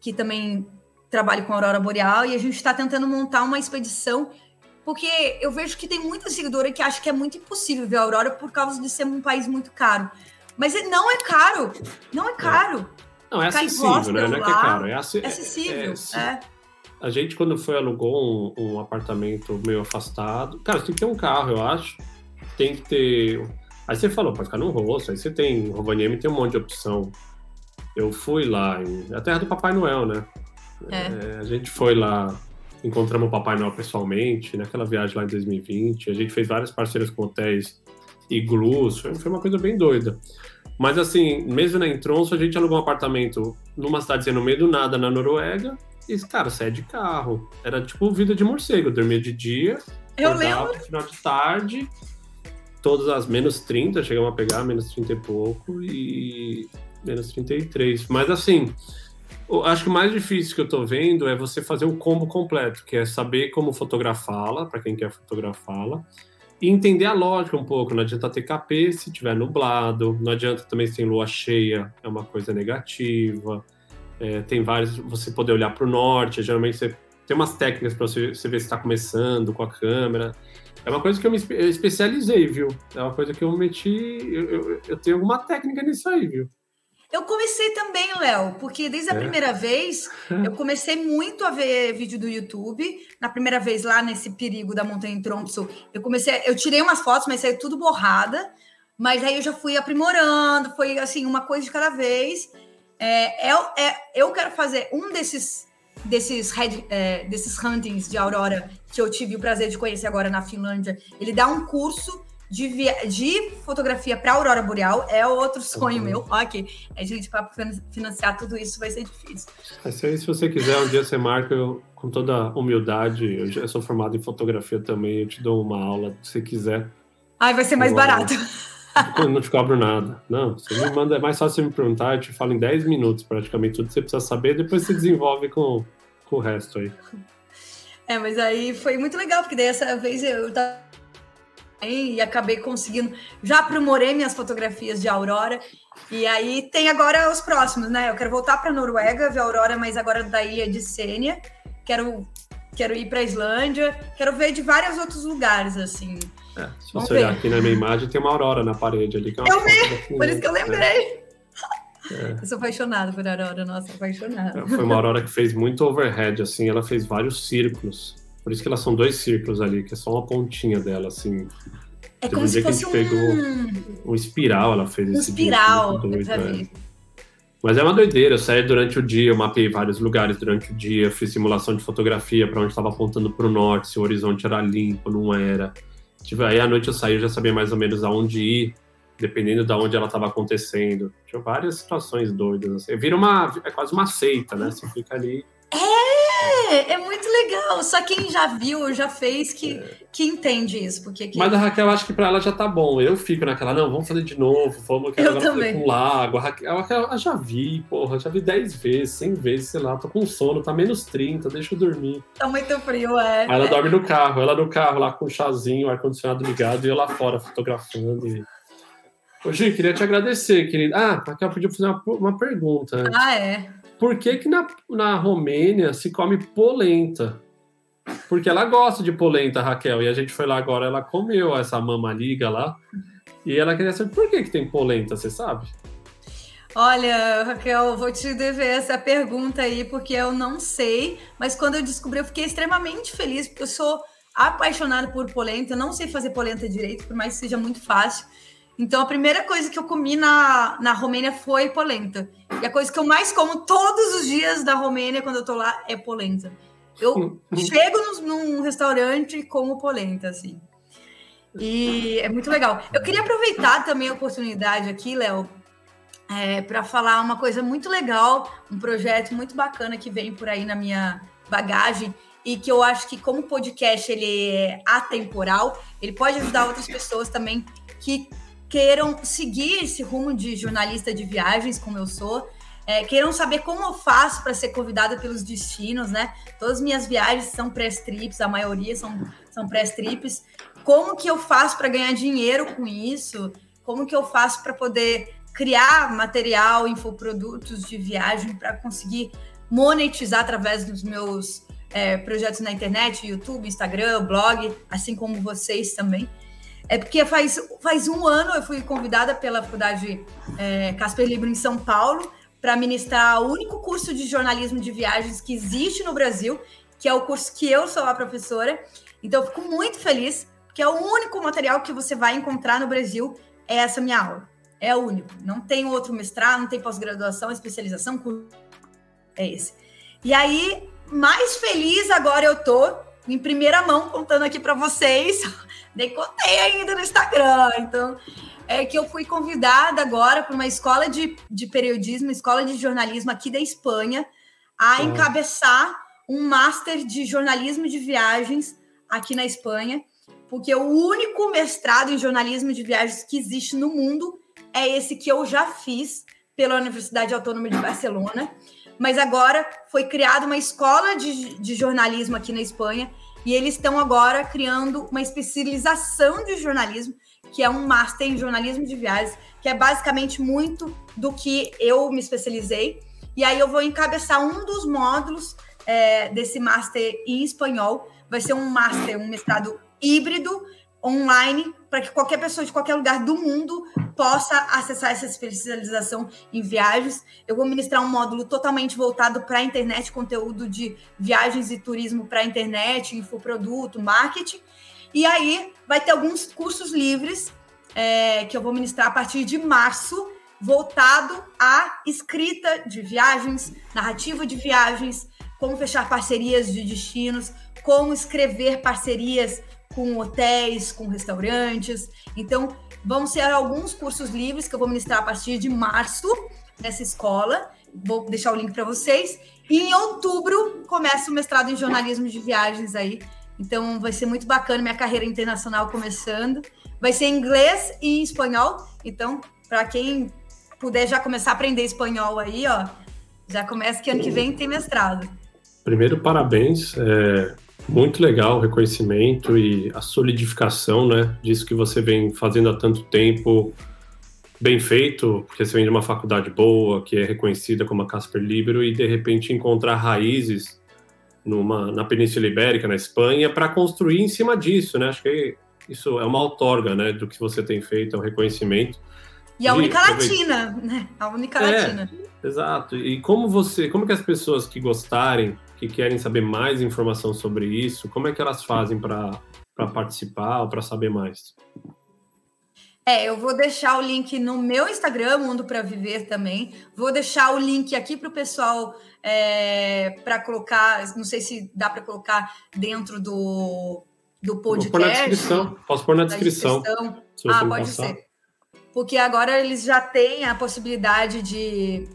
A: que também trabalha com a Aurora Boreal, e a gente está tentando montar uma expedição, porque eu vejo que tem muita seguidora que acha que é muito impossível ver a Aurora por causa de ser um país muito caro. Mas não é caro, não é caro.
B: Não, é acessível, né? Não é que é caro, é, ac...
A: é acessível. É, é.
B: A gente, quando foi, alugou um, um apartamento meio afastado. Cara, tem que ter um carro, eu acho. Tem que ter Aí você falou, pode ficar no rosto, aí você tem, Rovaniemi tem um monte de opção. Eu fui lá, em, é a terra do Papai Noel, né? É. É, a gente foi lá, encontramos o Papai Noel pessoalmente, naquela viagem lá em 2020. A gente fez várias parcerias com hotéis iglus, foi, foi uma coisa bem doida. Mas assim, mesmo na Entronso, a gente alugou um apartamento numa cidadezinha no meio do nada, na Noruega, e, cara, saia de carro. Era tipo vida de morcego, eu dormia de dia,
A: eu lembro. no
B: final de tarde, todas as menos 30, chegamos a pegar menos 30 e pouco e menos 33. Mas assim, acho que o mais difícil que eu tô vendo é você fazer o combo completo, que é saber como fotografá-la, para quem quer fotografá-la, e entender a lógica um pouco. Não adianta ter KP se tiver nublado, não adianta também se tem lua cheia, é uma coisa negativa. É, tem vários, você poder olhar para o norte, geralmente você tem umas técnicas para você, você ver se está começando com a câmera. É uma coisa que eu me especializei, viu? É uma coisa que eu meti. Eu, eu, eu tenho alguma técnica nisso aí, viu?
A: Eu comecei também, Léo, porque desde a é. primeira vez eu comecei muito a ver vídeo do YouTube. Na primeira vez lá nesse perigo da montanha em Tromso, eu comecei, eu tirei umas fotos, mas saiu tudo borrada. Mas aí eu já fui aprimorando, foi assim uma coisa de cada vez. É, é, é eu quero fazer um desses desses, red, é, desses huntings de aurora que eu tive o prazer de conhecer agora na Finlândia, ele dá um curso de, via... de fotografia para aurora boreal. É outro sonho uhum. meu. Ok, a gente para financiar tudo isso vai ser difícil.
B: Se, se você quiser, um dia você marca eu, com toda humildade. Eu já sou formado em fotografia também. Eu te dou uma aula se você quiser.
A: Ai, vai ser mais barato.
B: Eu não te cobro nada. Não, você me manda, é mais fácil você me perguntar, eu te falo em 10 minutos praticamente tudo que você precisa saber, depois você desenvolve com, com o resto aí.
A: É, mas aí foi muito legal, porque dessa vez eu tava e acabei conseguindo. Já aprimorei minhas fotografias de aurora. E aí tem agora os próximos, né? Eu quero voltar para Noruega, ver a aurora, mas agora da ilha de Sênia. Quero, quero ir para Islândia. Quero ver de vários outros lugares, assim.
B: É, se você olhar aqui na minha imagem, tem uma aurora na parede ali.
A: Que é eu vi, por isso que eu lembrei. É. Eu sou apaixonada por aurora, nossa, apaixonada.
B: É, foi uma aurora que fez muito overhead, assim, ela fez vários círculos. Por isso que elas são dois círculos ali, que é só uma pontinha dela, assim.
A: É como se fosse um...
B: pegou um espiral, ela fez
A: um
B: esse
A: espiral, dia, doido, né?
B: Mas é uma doideira, eu saí durante o dia, eu mapeei vários lugares durante o dia, fiz simulação de fotografia para onde estava apontando para o norte, se o horizonte era limpo, não era. Tipo, aí à noite eu saí, eu já sabia mais ou menos aonde ir, dependendo de onde ela estava acontecendo. Tinha várias situações doidas. Assim. Vira uma. É quase uma seita, né? Você fica ali
A: é, é muito legal. Só quem já viu, já fez, que, é. que entende isso. Porque
B: Mas a Raquel, acho que para ela já tá bom. Eu fico naquela, não, vamos fazer de novo, vamos que
A: também.
B: com lago. A Raquel, a eu já vi, porra, já vi 10 vezes, 100 vezes, sei lá, tô com sono, tá menos 30, deixa eu dormir.
A: Tá muito frio, é.
B: Aí ela dorme no carro, ela no carro lá com o chazinho, o ar-condicionado ligado e eu lá fora fotografando. E... Ô, Gi, queria te agradecer, querida. Ah, Raquel podia fazer uma, uma pergunta.
A: Ah, é
B: por que, que na, na Romênia se come polenta? Porque ela gosta de polenta, Raquel, e a gente foi lá agora, ela comeu essa mamaliga lá, e ela queria saber por que, que tem polenta, você sabe?
A: Olha, Raquel, vou te dever essa pergunta aí, porque eu não sei, mas quando eu descobri, eu fiquei extremamente feliz, porque eu sou apaixonada por polenta, eu não sei fazer polenta direito, por mais que seja muito fácil. Então, a primeira coisa que eu comi na, na Romênia foi polenta. E a coisa que eu mais como todos os dias da Romênia, quando eu tô lá, é polenta. Eu chego num, num restaurante e como polenta, assim. E é muito legal. Eu queria aproveitar também a oportunidade aqui, Léo, é, para falar uma coisa muito legal, um projeto muito bacana que vem por aí na minha bagagem e que eu acho que como podcast ele é atemporal, ele pode ajudar outras pessoas também que queiram seguir esse rumo de jornalista de viagens, como eu sou, é, queiram saber como eu faço para ser convidada pelos destinos, né? Todas as minhas viagens são press trips, a maioria são, são press trips. Como que eu faço para ganhar dinheiro com isso? Como que eu faço para poder criar material, infoprodutos de viagem para conseguir monetizar através dos meus é, projetos na internet, YouTube, Instagram, blog, assim como vocês também. É porque faz, faz um ano eu fui convidada pela faculdade é, Casper Libro em São Paulo para ministrar o único curso de jornalismo de viagens que existe no Brasil, que é o curso que eu sou a professora. Então eu fico muito feliz, porque é o único material que você vai encontrar no Brasil é essa minha aula. É o único. Não tem outro mestrado, não tem pós-graduação, especialização, curso. É esse. E aí, mais feliz agora eu tô em primeira mão contando aqui para vocês nem contei ainda no Instagram. Então, é que eu fui convidada agora para uma escola de, de periodismo, escola de jornalismo aqui da Espanha, a encabeçar um master de jornalismo de viagens aqui na Espanha, porque o único mestrado em jornalismo de viagens que existe no mundo é esse que eu já fiz pela Universidade Autônoma de Barcelona. Mas agora foi criada uma escola de, de jornalismo aqui na Espanha e eles estão agora criando uma especialização de jornalismo, que é um master em jornalismo de viagens, que é basicamente muito do que eu me especializei. E aí eu vou encabeçar um dos módulos é, desse master em espanhol. Vai ser um master, um mestrado híbrido, online, para que qualquer pessoa de qualquer lugar do mundo possa acessar essa especialização em viagens. Eu vou ministrar um módulo totalmente voltado para a internet, conteúdo de viagens e turismo para a internet, infoproduto, marketing. E aí vai ter alguns cursos livres é, que eu vou ministrar a partir de março, voltado à escrita de viagens, narrativa de viagens, como fechar parcerias de destinos, como escrever parcerias com hotéis, com restaurantes. Então, Vão ser alguns cursos livres que eu vou ministrar a partir de março nessa escola. Vou deixar o link para vocês. E em outubro começa o mestrado em jornalismo de viagens aí. Então vai ser muito bacana minha carreira internacional começando. Vai ser em inglês e em espanhol. Então, para quem puder já começar a aprender espanhol aí, ó, já começa que ano que vem tem mestrado.
B: Primeiro, parabéns. É, Muito legal o reconhecimento e a solidificação, né? Disso que você vem fazendo há tanto tempo, bem feito, porque você vem de uma faculdade boa, que é reconhecida como a Casper Libero, e de repente encontrar raízes numa, na Península Ibérica, na Espanha, para construir em cima disso, né? Acho que isso é uma outorga, né, do que você tem feito, é um reconhecimento.
A: E a única latina, né? A única é, latina.
B: Exato. E como você, como que as pessoas que gostarem, que querem saber mais informação sobre isso, como é que elas fazem para participar ou para saber mais?
A: É, eu vou deixar o link no meu Instagram, Mundo para Viver também. Vou deixar o link aqui para o pessoal é, para colocar. Não sei se dá para colocar dentro do, do podcast. Vou pôr na
B: descrição. Posso pôr na descrição. descrição.
A: Ah, pode passar. ser. Porque agora eles já têm a possibilidade de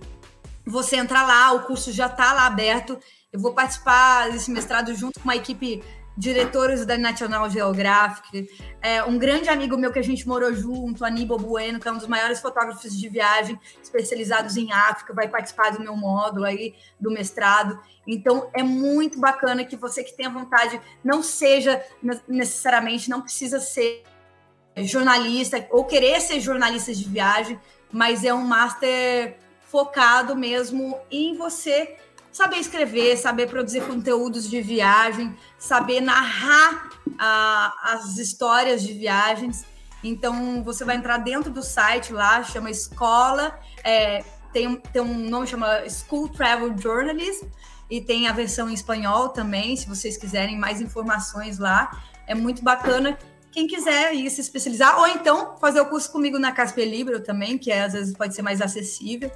A: você entrar lá, o curso já está lá aberto. Eu vou participar desse mestrado junto com uma equipe diretores da National Geographic, é, um grande amigo meu que a gente morou junto, Aníbal Bueno, que é um dos maiores fotógrafos de viagem especializados em África, vai participar do meu módulo aí, do mestrado. Então, é muito bacana que você que tenha vontade, não seja necessariamente, não precisa ser jornalista ou querer ser jornalista de viagem, mas é um master focado mesmo em você saber escrever, saber produzir conteúdos de viagem, saber narrar ah, as histórias de viagens. Então, você vai entrar dentro do site lá, chama Escola, é, tem, tem um nome chama School Travel Journalism, e tem a versão em espanhol também, se vocês quiserem mais informações lá. É muito bacana. Quem quiser ir se especializar, ou então fazer o curso comigo na Casper Libro também, que é, às vezes pode ser mais acessível.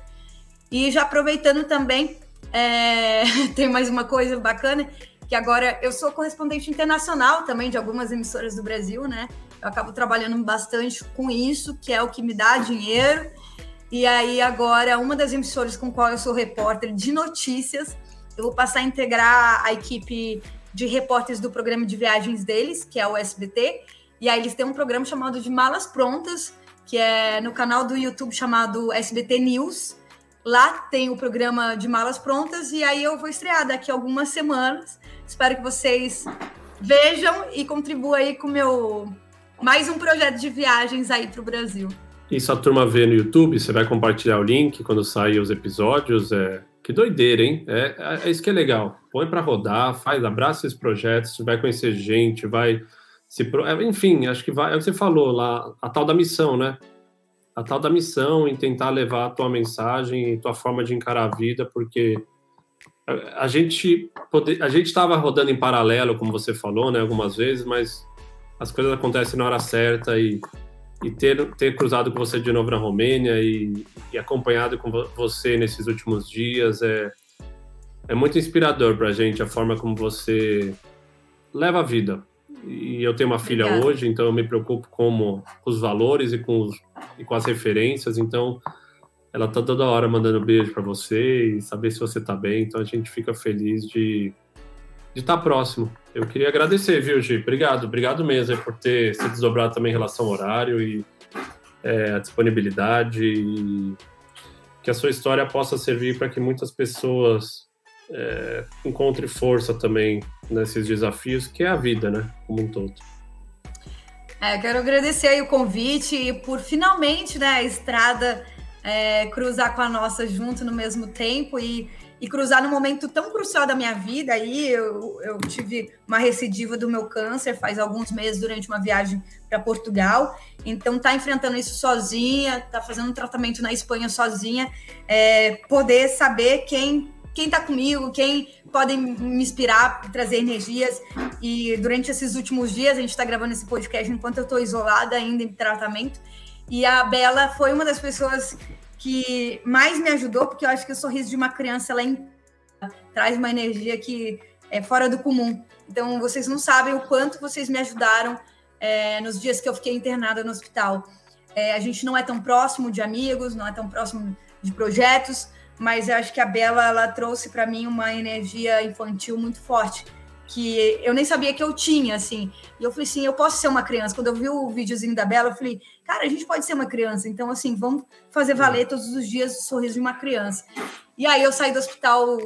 A: E já aproveitando também, é, tem mais uma coisa bacana, que agora eu sou correspondente internacional também de algumas emissoras do Brasil, né? Eu acabo trabalhando bastante com isso, que é o que me dá dinheiro. E aí agora uma das emissoras com qual eu sou repórter de notícias, eu vou passar a integrar a equipe de repórteres do programa de viagens deles, que é o SBT. E aí eles têm um programa chamado de Malas Prontas, que é no canal do YouTube chamado SBT News. Lá tem o programa de malas prontas e aí eu vou estrear daqui a algumas semanas. Espero que vocês vejam e contribuam aí com meu mais um projeto de viagens aí para o Brasil.
B: Isso a turma vê no YouTube, você vai compartilhar o link quando sair os episódios. É... Que doideira, hein? É, é, é isso que é legal. Põe para rodar, faz, abraça esses projetos, vai conhecer gente, vai se. É, enfim, acho que vai. É o que você falou lá, a tal da missão, né? A tal da missão em tentar levar a tua mensagem e tua forma de encarar a vida, porque a, a gente pode, a gente estava rodando em paralelo, como você falou, né, algumas vezes, mas as coisas acontecem na hora certa e, e ter, ter cruzado com você de novo na Romênia e, e acompanhado com você nesses últimos dias é, é muito inspirador para a gente a forma como você leva a vida, e eu tenho uma filha Obrigada. hoje, então eu me preocupo como, com os valores e com, os, e com as referências. Então, ela tá toda hora mandando beijo para você e saber se você tá bem. Então, a gente fica feliz de de estar tá próximo. Eu queria agradecer, viu, Gi? Obrigado, obrigado mesmo por ter se desdobrado também em relação ao horário e é, a disponibilidade e que a sua história possa servir para que muitas pessoas é, encontre força também nesses desafios, que é a vida, né? Como um todo.
A: É, quero agradecer aí o convite e por finalmente né, a estrada é, cruzar com a nossa junto no mesmo tempo e, e cruzar num momento tão crucial da minha vida. Aí eu, eu tive uma recidiva do meu câncer faz alguns meses durante uma viagem para Portugal. Então, tá enfrentando isso sozinha, tá fazendo um tratamento na Espanha sozinha, é, poder saber quem quem está comigo, quem pode me inspirar, trazer energias. E durante esses últimos dias, a gente está gravando esse podcast enquanto eu estou isolada ainda em tratamento. E a Bela foi uma das pessoas que mais me ajudou, porque eu acho que o sorriso de uma criança ela é traz uma energia que é fora do comum. Então, vocês não sabem o quanto vocês me ajudaram é, nos dias que eu fiquei internada no hospital. É, a gente não é tão próximo de amigos, não é tão próximo de projetos, mas eu acho que a Bela ela trouxe para mim uma energia infantil muito forte que eu nem sabia que eu tinha, assim. E eu falei assim, eu posso ser uma criança. Quando eu vi o videozinho da Bela, eu falei, cara, a gente pode ser uma criança. Então, assim, vamos fazer valer todos os dias o sorriso de uma criança. E aí eu saí do hospital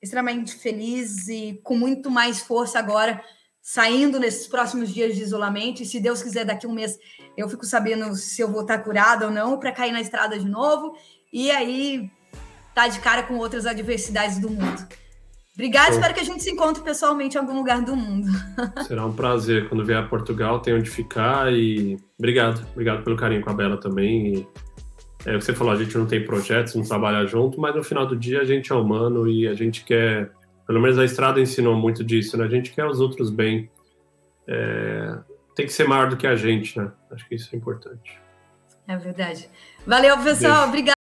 A: extremamente feliz e com muito mais força agora, saindo nesses próximos dias de isolamento. E se Deus quiser, daqui a um mês eu fico sabendo se eu vou estar curada ou não, para cair na estrada de novo. E aí tá de cara com outras adversidades do mundo. Obrigada, Bom, espero que a gente se encontre pessoalmente em algum lugar do mundo.
B: Será um prazer quando vier a Portugal, tem onde ficar e obrigado, obrigado pelo carinho com a Bela também. E, é o que você falou, a gente não tem projetos, não trabalha junto, mas no final do dia a gente é humano e a gente quer, pelo menos a estrada ensinou muito disso, né? A gente quer os outros bem. É, tem que ser maior do que a gente, né? Acho que isso é importante.
A: É verdade. Valeu, pessoal. Obrigada.